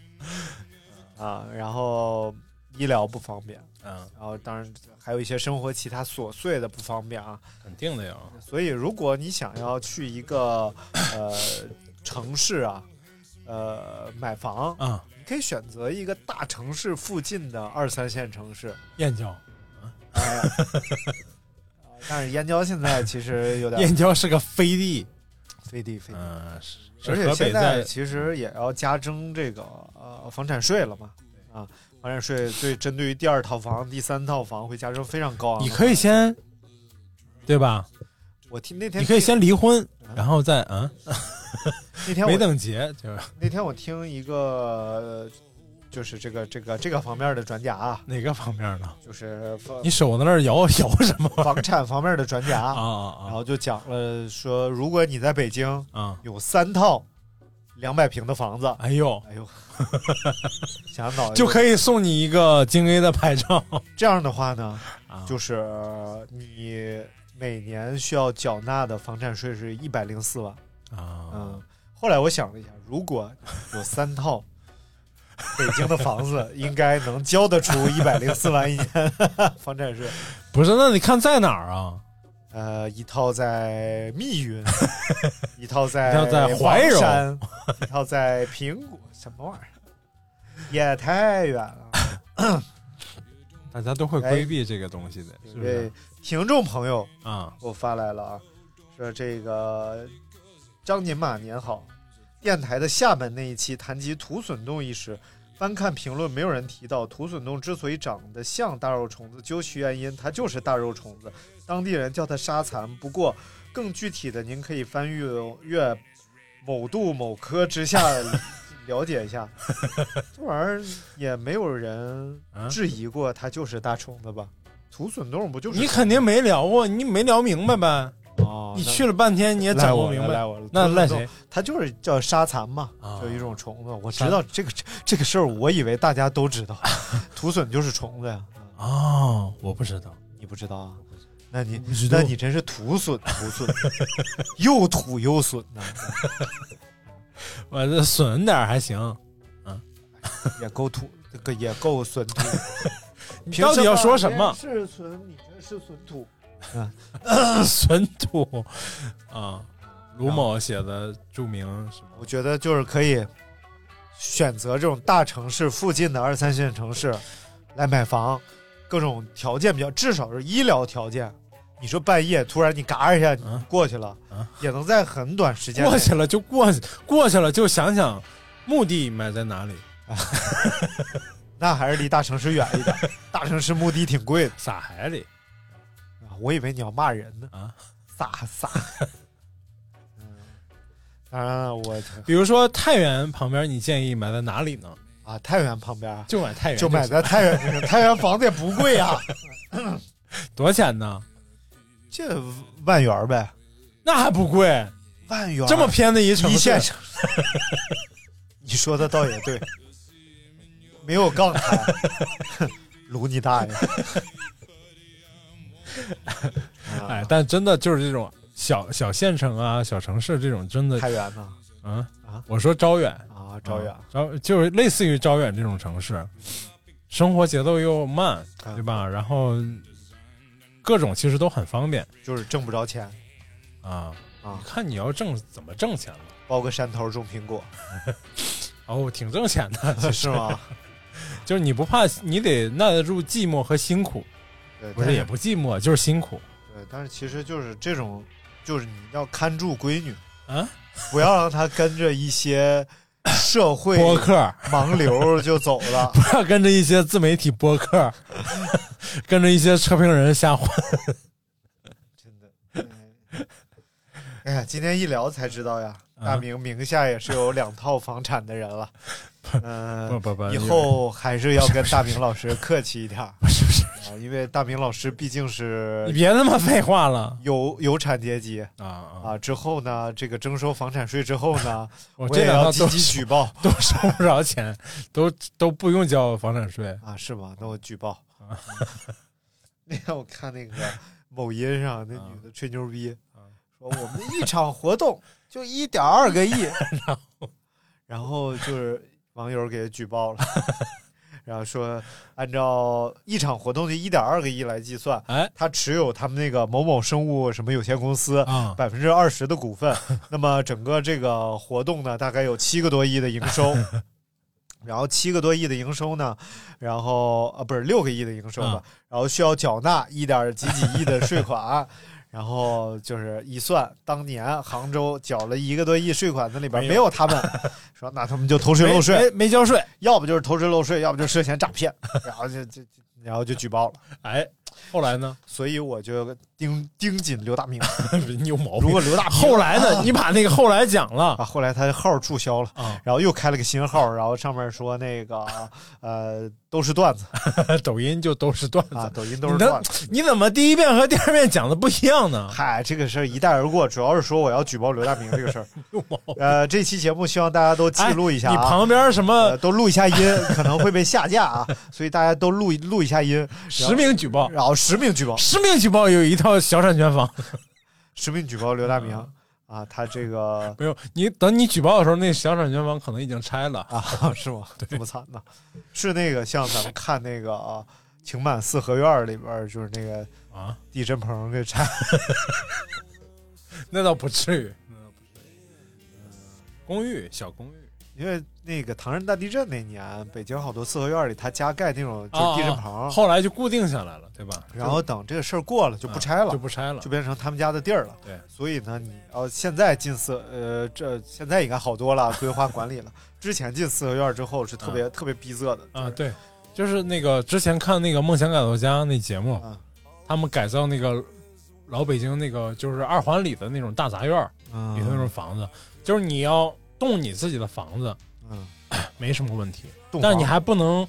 [SPEAKER 2] 啊！然后医疗不方便，
[SPEAKER 1] 嗯，
[SPEAKER 2] 然后当然还有一些生活其他琐碎的不方便啊。
[SPEAKER 1] 肯定的呀。
[SPEAKER 2] 所以，如果你想要去一个呃城市啊，呃买房
[SPEAKER 1] 啊，
[SPEAKER 2] 你可以选择一个大城市附近的二三线城市。
[SPEAKER 1] 燕郊，
[SPEAKER 2] 哎，<laughs> 但是燕郊现在其实有点 <laughs>
[SPEAKER 1] 燕郊是个飞地，
[SPEAKER 2] 飞地飞地，而且现在
[SPEAKER 1] 在
[SPEAKER 2] 其实也要加征这个呃房产税了嘛。啊，房产税对针对于第二套房、第三套房会加征非常高昂
[SPEAKER 1] 你可以先，对吧？
[SPEAKER 2] 我听那天
[SPEAKER 1] 你可以先离婚，然后再嗯，<laughs>
[SPEAKER 2] 那天我
[SPEAKER 1] 没等结就是 <laughs>
[SPEAKER 2] 那天我听一个呃就是这个这个这个方面的专家啊，
[SPEAKER 1] 哪个方面呢？
[SPEAKER 2] 就是
[SPEAKER 1] 你手在那儿摇摇什么？<laughs>
[SPEAKER 2] 房产方面的专家
[SPEAKER 1] 啊。啊
[SPEAKER 2] 然后就讲了说，如果你在北京
[SPEAKER 1] 啊。
[SPEAKER 2] 有三套两百平的房子，
[SPEAKER 1] 哎呦。
[SPEAKER 2] 哎呦，想想脑
[SPEAKER 1] 就可以送你一个京 A 的牌照。
[SPEAKER 2] 这样的话呢，
[SPEAKER 1] 啊。
[SPEAKER 2] 就是你每年需要缴纳的房产税是一百零四万。
[SPEAKER 1] 啊，
[SPEAKER 2] 嗯，后来我想了一下，如果有三套 <laughs> 北京的房子，应该能交得出一百零四万一年房产税。
[SPEAKER 1] 不是，那你看在哪儿啊？
[SPEAKER 2] 呃，一套在密云，<laughs> 一套在
[SPEAKER 1] 一套在怀柔
[SPEAKER 2] 山，一套在平谷，什么玩意儿？也太远了。<laughs>
[SPEAKER 1] 大家都会规避这个东西的，是不是？，
[SPEAKER 2] 听众朋友
[SPEAKER 1] 啊，
[SPEAKER 2] 给我发来了啊，说这个张您马您好，电台的厦门那一期谈及土笋冻一事，翻看评论，没有人提到土笋冻之所以长得像大肉虫子，究其原因，它就是大肉虫子，当地人叫它沙蚕。不过更具体的，您可以翻阅阅某度某科之下了解一下。<laughs> 这玩意儿也没有人质疑过它就是大虫子吧？土笋冻不就是
[SPEAKER 1] 你肯定没聊过，你没聊明白呗？
[SPEAKER 2] 哦
[SPEAKER 1] 你去了半天你也整不明白，
[SPEAKER 2] 赖我了，
[SPEAKER 1] 那赖谁？？
[SPEAKER 2] 它就是叫沙蚕嘛，
[SPEAKER 1] 啊
[SPEAKER 2] 就一种虫子。我知道这个这个事儿，我以为大家都知道，<laughs> 土笋就是虫子呀。
[SPEAKER 1] 哦，我不知道，
[SPEAKER 2] 你不知道啊？那你那你真是土笋土笋，又土又笋呐，<laughs>
[SPEAKER 1] 我这损点儿还行。<laughs>
[SPEAKER 2] 也够土，这个也够笋土。
[SPEAKER 1] 你到底要说什么？
[SPEAKER 2] 是存，你这是存土。
[SPEAKER 1] 损土啊，<laughs> 卢某写的著名什么？
[SPEAKER 2] 我觉得就是可以选择这种大城市附近的二三线城市来买房，各种条件比较，至少是医疗条件，你说半夜突然你嘎一下你
[SPEAKER 1] 啊
[SPEAKER 2] 过去了，
[SPEAKER 1] 啊
[SPEAKER 2] 也能在很短时间
[SPEAKER 1] 过去了就过去，过去了就想想目的买在哪里，<laughs>
[SPEAKER 2] 那还是离大城市远一点。<laughs> 大城市墓地挺贵的
[SPEAKER 1] 撒海里
[SPEAKER 2] 啊，我以为你要骂人呢。
[SPEAKER 1] 啊。
[SPEAKER 2] 撒撒。<laughs> 嗯，当然了，我
[SPEAKER 1] 比如说太原旁边，你建议买在哪里呢？
[SPEAKER 2] 啊，太原旁边
[SPEAKER 1] 就买太原
[SPEAKER 2] 就买在太原那个，<laughs> 太原房子也不贵啊，
[SPEAKER 1] 多少钱呢？
[SPEAKER 2] 这万元呗，
[SPEAKER 1] 那还不贵，
[SPEAKER 2] 万元
[SPEAKER 1] 这么偏的一城市
[SPEAKER 2] 一线，城市。你说的倒也对，没有杠杆，<laughs> 撸你大爷！啊 <laughs>
[SPEAKER 1] 哎，但真的就是这种小小县城啊、小城市这种，真的
[SPEAKER 2] 太原呢？
[SPEAKER 1] 啊
[SPEAKER 2] 啊
[SPEAKER 1] 我说招远，
[SPEAKER 2] 啊，招远
[SPEAKER 1] 啊招就是类似于招远这种城市，生活节奏又慢，
[SPEAKER 2] 啊
[SPEAKER 1] 对吧？然后各种其实都很方便
[SPEAKER 2] 就是挣不着钱
[SPEAKER 1] 啊。
[SPEAKER 2] 啊
[SPEAKER 1] 你，看你要挣怎么挣钱了？
[SPEAKER 2] 包个山头种苹果 <laughs>
[SPEAKER 1] 哦，挺挣钱的，其实
[SPEAKER 2] 是吗？
[SPEAKER 1] 就是你不怕，你得耐得住寂寞和辛苦，
[SPEAKER 2] 对，
[SPEAKER 1] 不是也不寂寞，就是辛苦
[SPEAKER 2] 对，但是其实就是这种，就是你要看住闺女，
[SPEAKER 1] 啊。
[SPEAKER 2] 不要让她跟着一些 <laughs> 社会
[SPEAKER 1] 播客
[SPEAKER 2] 盲流 <laughs> 就走了。
[SPEAKER 1] 不要跟着一些自媒体播客，<laughs> 跟着一些车评人瞎混。
[SPEAKER 2] 真的。哎哎呀，今天一聊才知道呀，
[SPEAKER 1] 啊
[SPEAKER 2] 大明名下也是有两套房产的人了。<laughs> 嗯、
[SPEAKER 1] 不不不
[SPEAKER 2] 以后还是要跟大明老师客气一点儿
[SPEAKER 1] 不是不是，
[SPEAKER 2] 啊，因为大明老师毕竟是
[SPEAKER 1] 你别那么废话了
[SPEAKER 2] 有有产阶级
[SPEAKER 1] 啊啊！
[SPEAKER 2] 啊。之后呢，这个征收房产税之后呢，<laughs>
[SPEAKER 1] 我这
[SPEAKER 2] 也要积
[SPEAKER 1] 两套都
[SPEAKER 2] 极举报 <laughs>
[SPEAKER 1] 都收不着钱，都都不用交房产税。
[SPEAKER 2] 啊，是吗？那我举报。那天我看那个某音上那女的吹牛逼，说我们一场活动就一点二个亿，<laughs> 然后 <laughs> 然后就是网友给举报了，<laughs> 然后说按照一场活动的一点二个亿来计算，
[SPEAKER 1] 哎
[SPEAKER 2] 他持有他们那个某某生物什么有限公司
[SPEAKER 1] 啊
[SPEAKER 2] 百分之二十的股份，那么整个这个活动呢，大概有七个多亿的营收。然后七个多亿的营收呢，然后啊不是六个亿的营收吧，
[SPEAKER 1] 啊
[SPEAKER 2] 然后需要缴纳一点几几亿的税款，然后就是一算，当年杭州缴了一个多亿税款，那里边
[SPEAKER 1] 没有
[SPEAKER 2] 他们，<laughs> 说那他们就偷税漏税，
[SPEAKER 1] 没没交税。
[SPEAKER 2] 要不就是偷税漏税，要不就涉嫌诈骗，然后就就就然后就举报了，
[SPEAKER 1] 哎，后来呢？
[SPEAKER 2] 所以我就盯盯紧刘大明。<laughs>
[SPEAKER 1] 你有毛病。
[SPEAKER 2] 如果刘大明
[SPEAKER 1] 后来呢？你把那个后来讲了
[SPEAKER 2] 啊，后来他的号注销了，
[SPEAKER 1] 啊，
[SPEAKER 2] 然后又开了个新号，然后上面说那个 <laughs> 呃都是段子 <laughs>
[SPEAKER 1] 抖音就都是段
[SPEAKER 2] 啊，
[SPEAKER 1] 子。
[SPEAKER 2] 抖音都是段子。
[SPEAKER 1] 的你怎么第一遍和第二遍讲的不一样呢？
[SPEAKER 2] 嗨，这个事儿一带而过，主要是说我要举报刘大明这个事儿。
[SPEAKER 1] 有毛病
[SPEAKER 2] 呃，这期节目希望大家都记录一下、
[SPEAKER 1] 你旁边什么
[SPEAKER 2] 呃都录一下音，可能会被下架啊，所以大家都录录一下音，
[SPEAKER 1] 实名举报？
[SPEAKER 2] 然后实名举报，
[SPEAKER 1] 实名举报有一套小产权房。<laughs>
[SPEAKER 2] 实名举报刘大明啊，他这个 <laughs>
[SPEAKER 1] 没有，你等你举报的时候，那小产权房可能已经拆了。
[SPEAKER 2] 啊，是吗？这么惨呢？是那个像咱们看那个啊，情满四合院里边，就是那个
[SPEAKER 1] 啊，
[SPEAKER 2] 地震棚给拆，
[SPEAKER 1] 那倒不至于，那倒不至于。嗯公寓小公寓，
[SPEAKER 2] 因为那个唐山大地震那年，北京好多四合院里他加盖那种就是地震棚，
[SPEAKER 1] 啊后来就固定下来了，对吧？
[SPEAKER 2] 然后等这个事儿过了就不拆了，
[SPEAKER 1] 啊就不拆了
[SPEAKER 2] 就。变成他们家的地儿了。
[SPEAKER 1] 对，
[SPEAKER 2] 所以呢，你要现在进四呃，这现在应该好多了，规划管理了。<laughs> 之前进四合院之后是特别、特别逼仄的
[SPEAKER 1] 啊，，对，就是那个之前看那个《梦想改造家》那节目，
[SPEAKER 2] 啊
[SPEAKER 1] 他们改造那个老北京那个就是二环里的那种大杂院里头那种房子，就是你要动你自己的房子
[SPEAKER 2] 嗯，
[SPEAKER 1] 没什么问题，但你还不能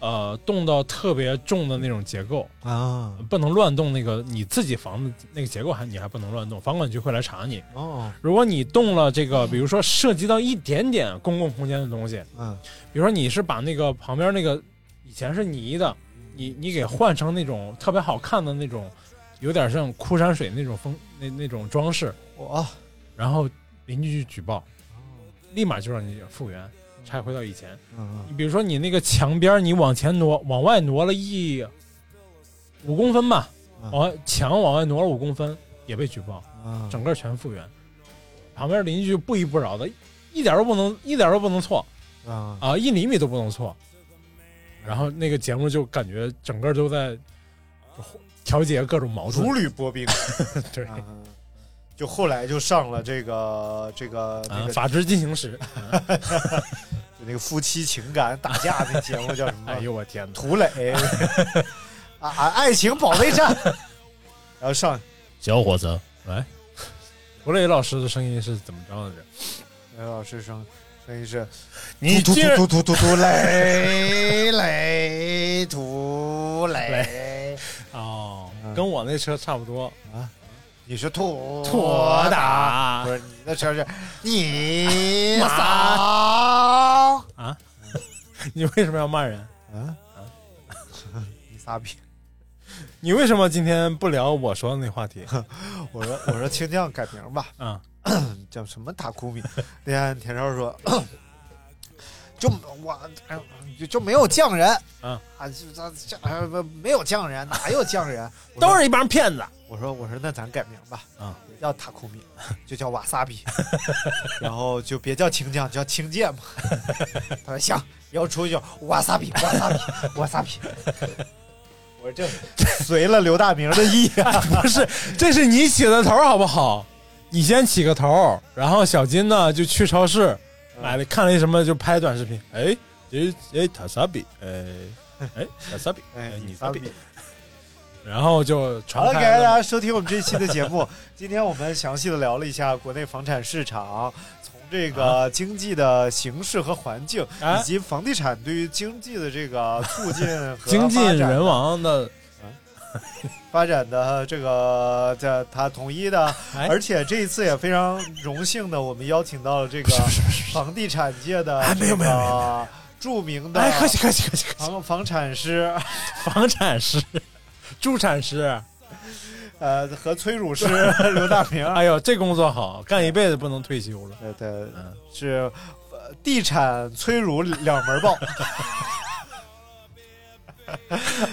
[SPEAKER 1] 呃动到特别重的那种结构，
[SPEAKER 2] 啊。
[SPEAKER 1] 不能乱动那个你自己房子那个结构还你还不能乱动，房管局会来查你。
[SPEAKER 2] 哦。
[SPEAKER 1] 如果你动了这个，比如说涉及到一点点公共空间的东西，
[SPEAKER 2] 嗯。
[SPEAKER 1] 比如说你是把那个旁边那个以前是泥的，你你给换成那种特别好看的那种，有点像枯山水那种风那那种装饰，
[SPEAKER 2] 我
[SPEAKER 1] 然后邻居去举报，立马就让你复原，拆回到以前。
[SPEAKER 2] 嗯
[SPEAKER 1] 你比如说你那个墙边你往前挪，往外挪了一五公分吧，
[SPEAKER 2] 嗯
[SPEAKER 1] 往外墙往外挪了五公分，也被举报，
[SPEAKER 2] 嗯
[SPEAKER 1] 整个全复原。旁边邻居不依不饶的，一点都不能一点都不能错
[SPEAKER 2] 啊
[SPEAKER 1] 啊，一厘米都不能错。然后那个节目就感觉整个都在调节各种矛盾。
[SPEAKER 2] 如履薄冰。<laughs>
[SPEAKER 1] 对，
[SPEAKER 2] 啊就后来就上了这个这个那
[SPEAKER 1] 啊，
[SPEAKER 2] 个
[SPEAKER 1] 法制进行时。
[SPEAKER 2] 就 <laughs> 那个夫妻情感打架那节目叫什么？<laughs>
[SPEAKER 1] 哎呦我天哪！
[SPEAKER 2] 涂磊啊啊！爱情保卫战，<laughs> 然后上
[SPEAKER 1] 小伙子，来，涂磊老师的声音是怎么着的？
[SPEAKER 2] 磊老师声声音是
[SPEAKER 1] 你竟然
[SPEAKER 2] 突突突突雷雷涂雷，
[SPEAKER 1] 哦，跟我那车差不多。
[SPEAKER 2] 你是兔
[SPEAKER 1] 妥打
[SPEAKER 2] 不是你的车是你
[SPEAKER 1] 马
[SPEAKER 2] 傻
[SPEAKER 1] 啊！<laughs> 你为什么要骂人？
[SPEAKER 2] 啊你傻逼！
[SPEAKER 1] 你为什么今天不聊我说的那话题？<laughs>
[SPEAKER 2] 我说我说青酱改名吧，
[SPEAKER 1] 啊，<coughs>
[SPEAKER 2] 叫什么塔库米？那天田超说，<coughs> 就我哎就就没有匠人
[SPEAKER 1] 嗯
[SPEAKER 2] 啊，就这这哎不没有匠人，哪有匠人？
[SPEAKER 1] 都是一帮骗子。
[SPEAKER 2] 我说我说那咱改名吧，
[SPEAKER 1] 啊，
[SPEAKER 2] 别叫塔库米，就叫瓦萨比，<laughs> 然后就别叫青酱，叫青芥嘛。他说行，以后出去叫瓦萨比，瓦萨比，瓦萨比。<laughs> <laughs> 我说这随了刘大明的意啊，
[SPEAKER 1] 不是，这是你起的头儿好不好？你先起个头儿，然后小金呢就去超市买了看了一什么就拍短视频，哎，哎哎塔萨比，哎哎塔萨比，
[SPEAKER 2] 哎，
[SPEAKER 1] 你萨比
[SPEAKER 2] 萨比，。
[SPEAKER 1] 然后就
[SPEAKER 2] 好了，
[SPEAKER 1] 传开
[SPEAKER 2] 感谢大。家收听我们这一期的节目。<laughs> 今天我们详细的聊了一下国内房产市场，从这个经济的形势和环境，
[SPEAKER 1] 啊。
[SPEAKER 2] 以及房地产对于经济的这个促进和
[SPEAKER 1] 精 <laughs> 尽
[SPEAKER 2] 发展
[SPEAKER 1] 人亡的，
[SPEAKER 2] 发展的这个这他统一的，
[SPEAKER 1] 哎。
[SPEAKER 2] 而且这一次也非常荣幸的，我们邀请到了这个房地产界的
[SPEAKER 1] 哎没有没有没有没
[SPEAKER 2] 有。著名的
[SPEAKER 1] 哎，客气客气客气客气，
[SPEAKER 2] 房房产师，
[SPEAKER 1] 房产师、助产师，
[SPEAKER 2] 呃，和催乳师刘大明，
[SPEAKER 1] 哎呦，这工作好，干一辈子不能退休了。
[SPEAKER 2] 对对，
[SPEAKER 1] 嗯，
[SPEAKER 2] 是呃地产催乳两门报。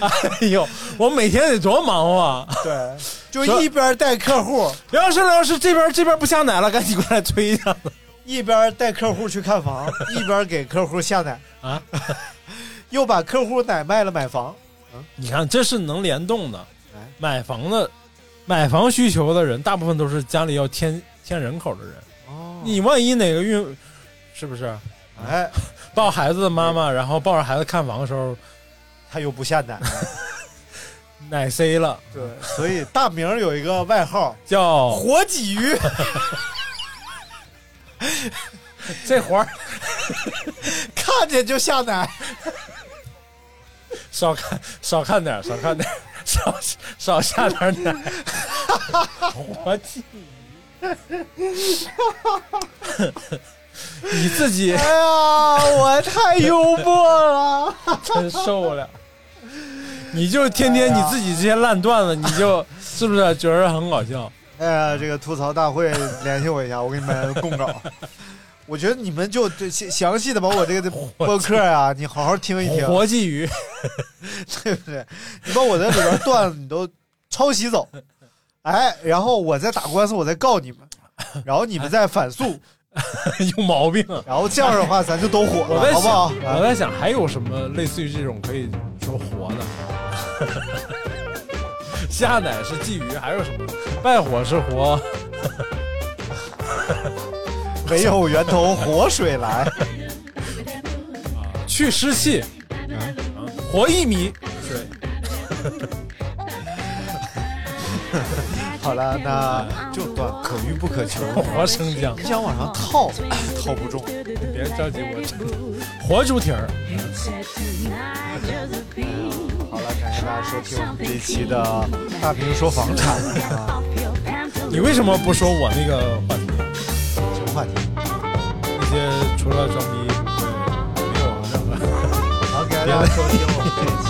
[SPEAKER 1] 哎呦，我每天得多忙活啊！
[SPEAKER 2] 对，<laughs> 就一边带客户，
[SPEAKER 1] 刘老师，刘老师，这边这边不下奶了，赶紧过来催一下子 <laughs>
[SPEAKER 2] 一边带客户去看房，<laughs> 一边给客户下奶，
[SPEAKER 1] 啊！
[SPEAKER 2] 又把客户奶卖了买房。
[SPEAKER 1] 你看，这是能联动的
[SPEAKER 2] 哎。
[SPEAKER 1] 买房的，买房需求的人，大部分都是家里要添添人口的人。
[SPEAKER 2] 哦
[SPEAKER 1] 你万一哪个孕，是不是
[SPEAKER 2] 哎，<laughs>
[SPEAKER 1] 抱孩子的妈妈，然后抱着孩子看房的时候
[SPEAKER 2] 他又不下奶。<laughs>
[SPEAKER 1] 奶 C 了，
[SPEAKER 2] 对，所以大明有一个外号 <laughs>
[SPEAKER 1] 叫
[SPEAKER 2] 活鲫鱼，
[SPEAKER 1] 这活儿
[SPEAKER 2] 看见就下奶。<laughs>
[SPEAKER 1] 少看少看点，少看点，少少下点儿奶。我记，<laughs> 你自己
[SPEAKER 2] 哎呀，我太幽默了。<laughs>
[SPEAKER 1] 真受不了。你就天天你自己这些烂段子，你就是不是觉得很搞笑？
[SPEAKER 2] 哎呀，这个吐槽大会联系我一下，我给你们供稿。我觉得你们就对详详细的把我这个播 <laughs> 客啊，你好好听一听，
[SPEAKER 1] 活鲫鱼，<laughs>
[SPEAKER 2] 对不对？你把我的里边段子你都抄袭走，哎，然后我再打官司，我再告你们，然后你们再反诉，<laughs>
[SPEAKER 1] 有毛病啊！
[SPEAKER 2] 然后这样的话咱就都火了，好不好？
[SPEAKER 1] 我在想还有什么类似于这种可以说活的？下奶是鲫鱼，还有什么？败火是活，
[SPEAKER 2] 没有源头活水来，
[SPEAKER 1] 去湿气，啊活一米水。
[SPEAKER 2] 好了，那这种段可遇不可求，
[SPEAKER 1] 活生姜，
[SPEAKER 2] 你想往上套，套不中。
[SPEAKER 1] 你别着急，我真的活猪蹄儿。
[SPEAKER 2] 好了，感谢大家收听我们这一期的大平说房产啊，<laughs>
[SPEAKER 1] 你为什么不说我那个话题？
[SPEAKER 2] 话题？
[SPEAKER 1] 那些除了装逼，对，没有任何。<laughs>
[SPEAKER 2] 好，感谢大家收听我们这期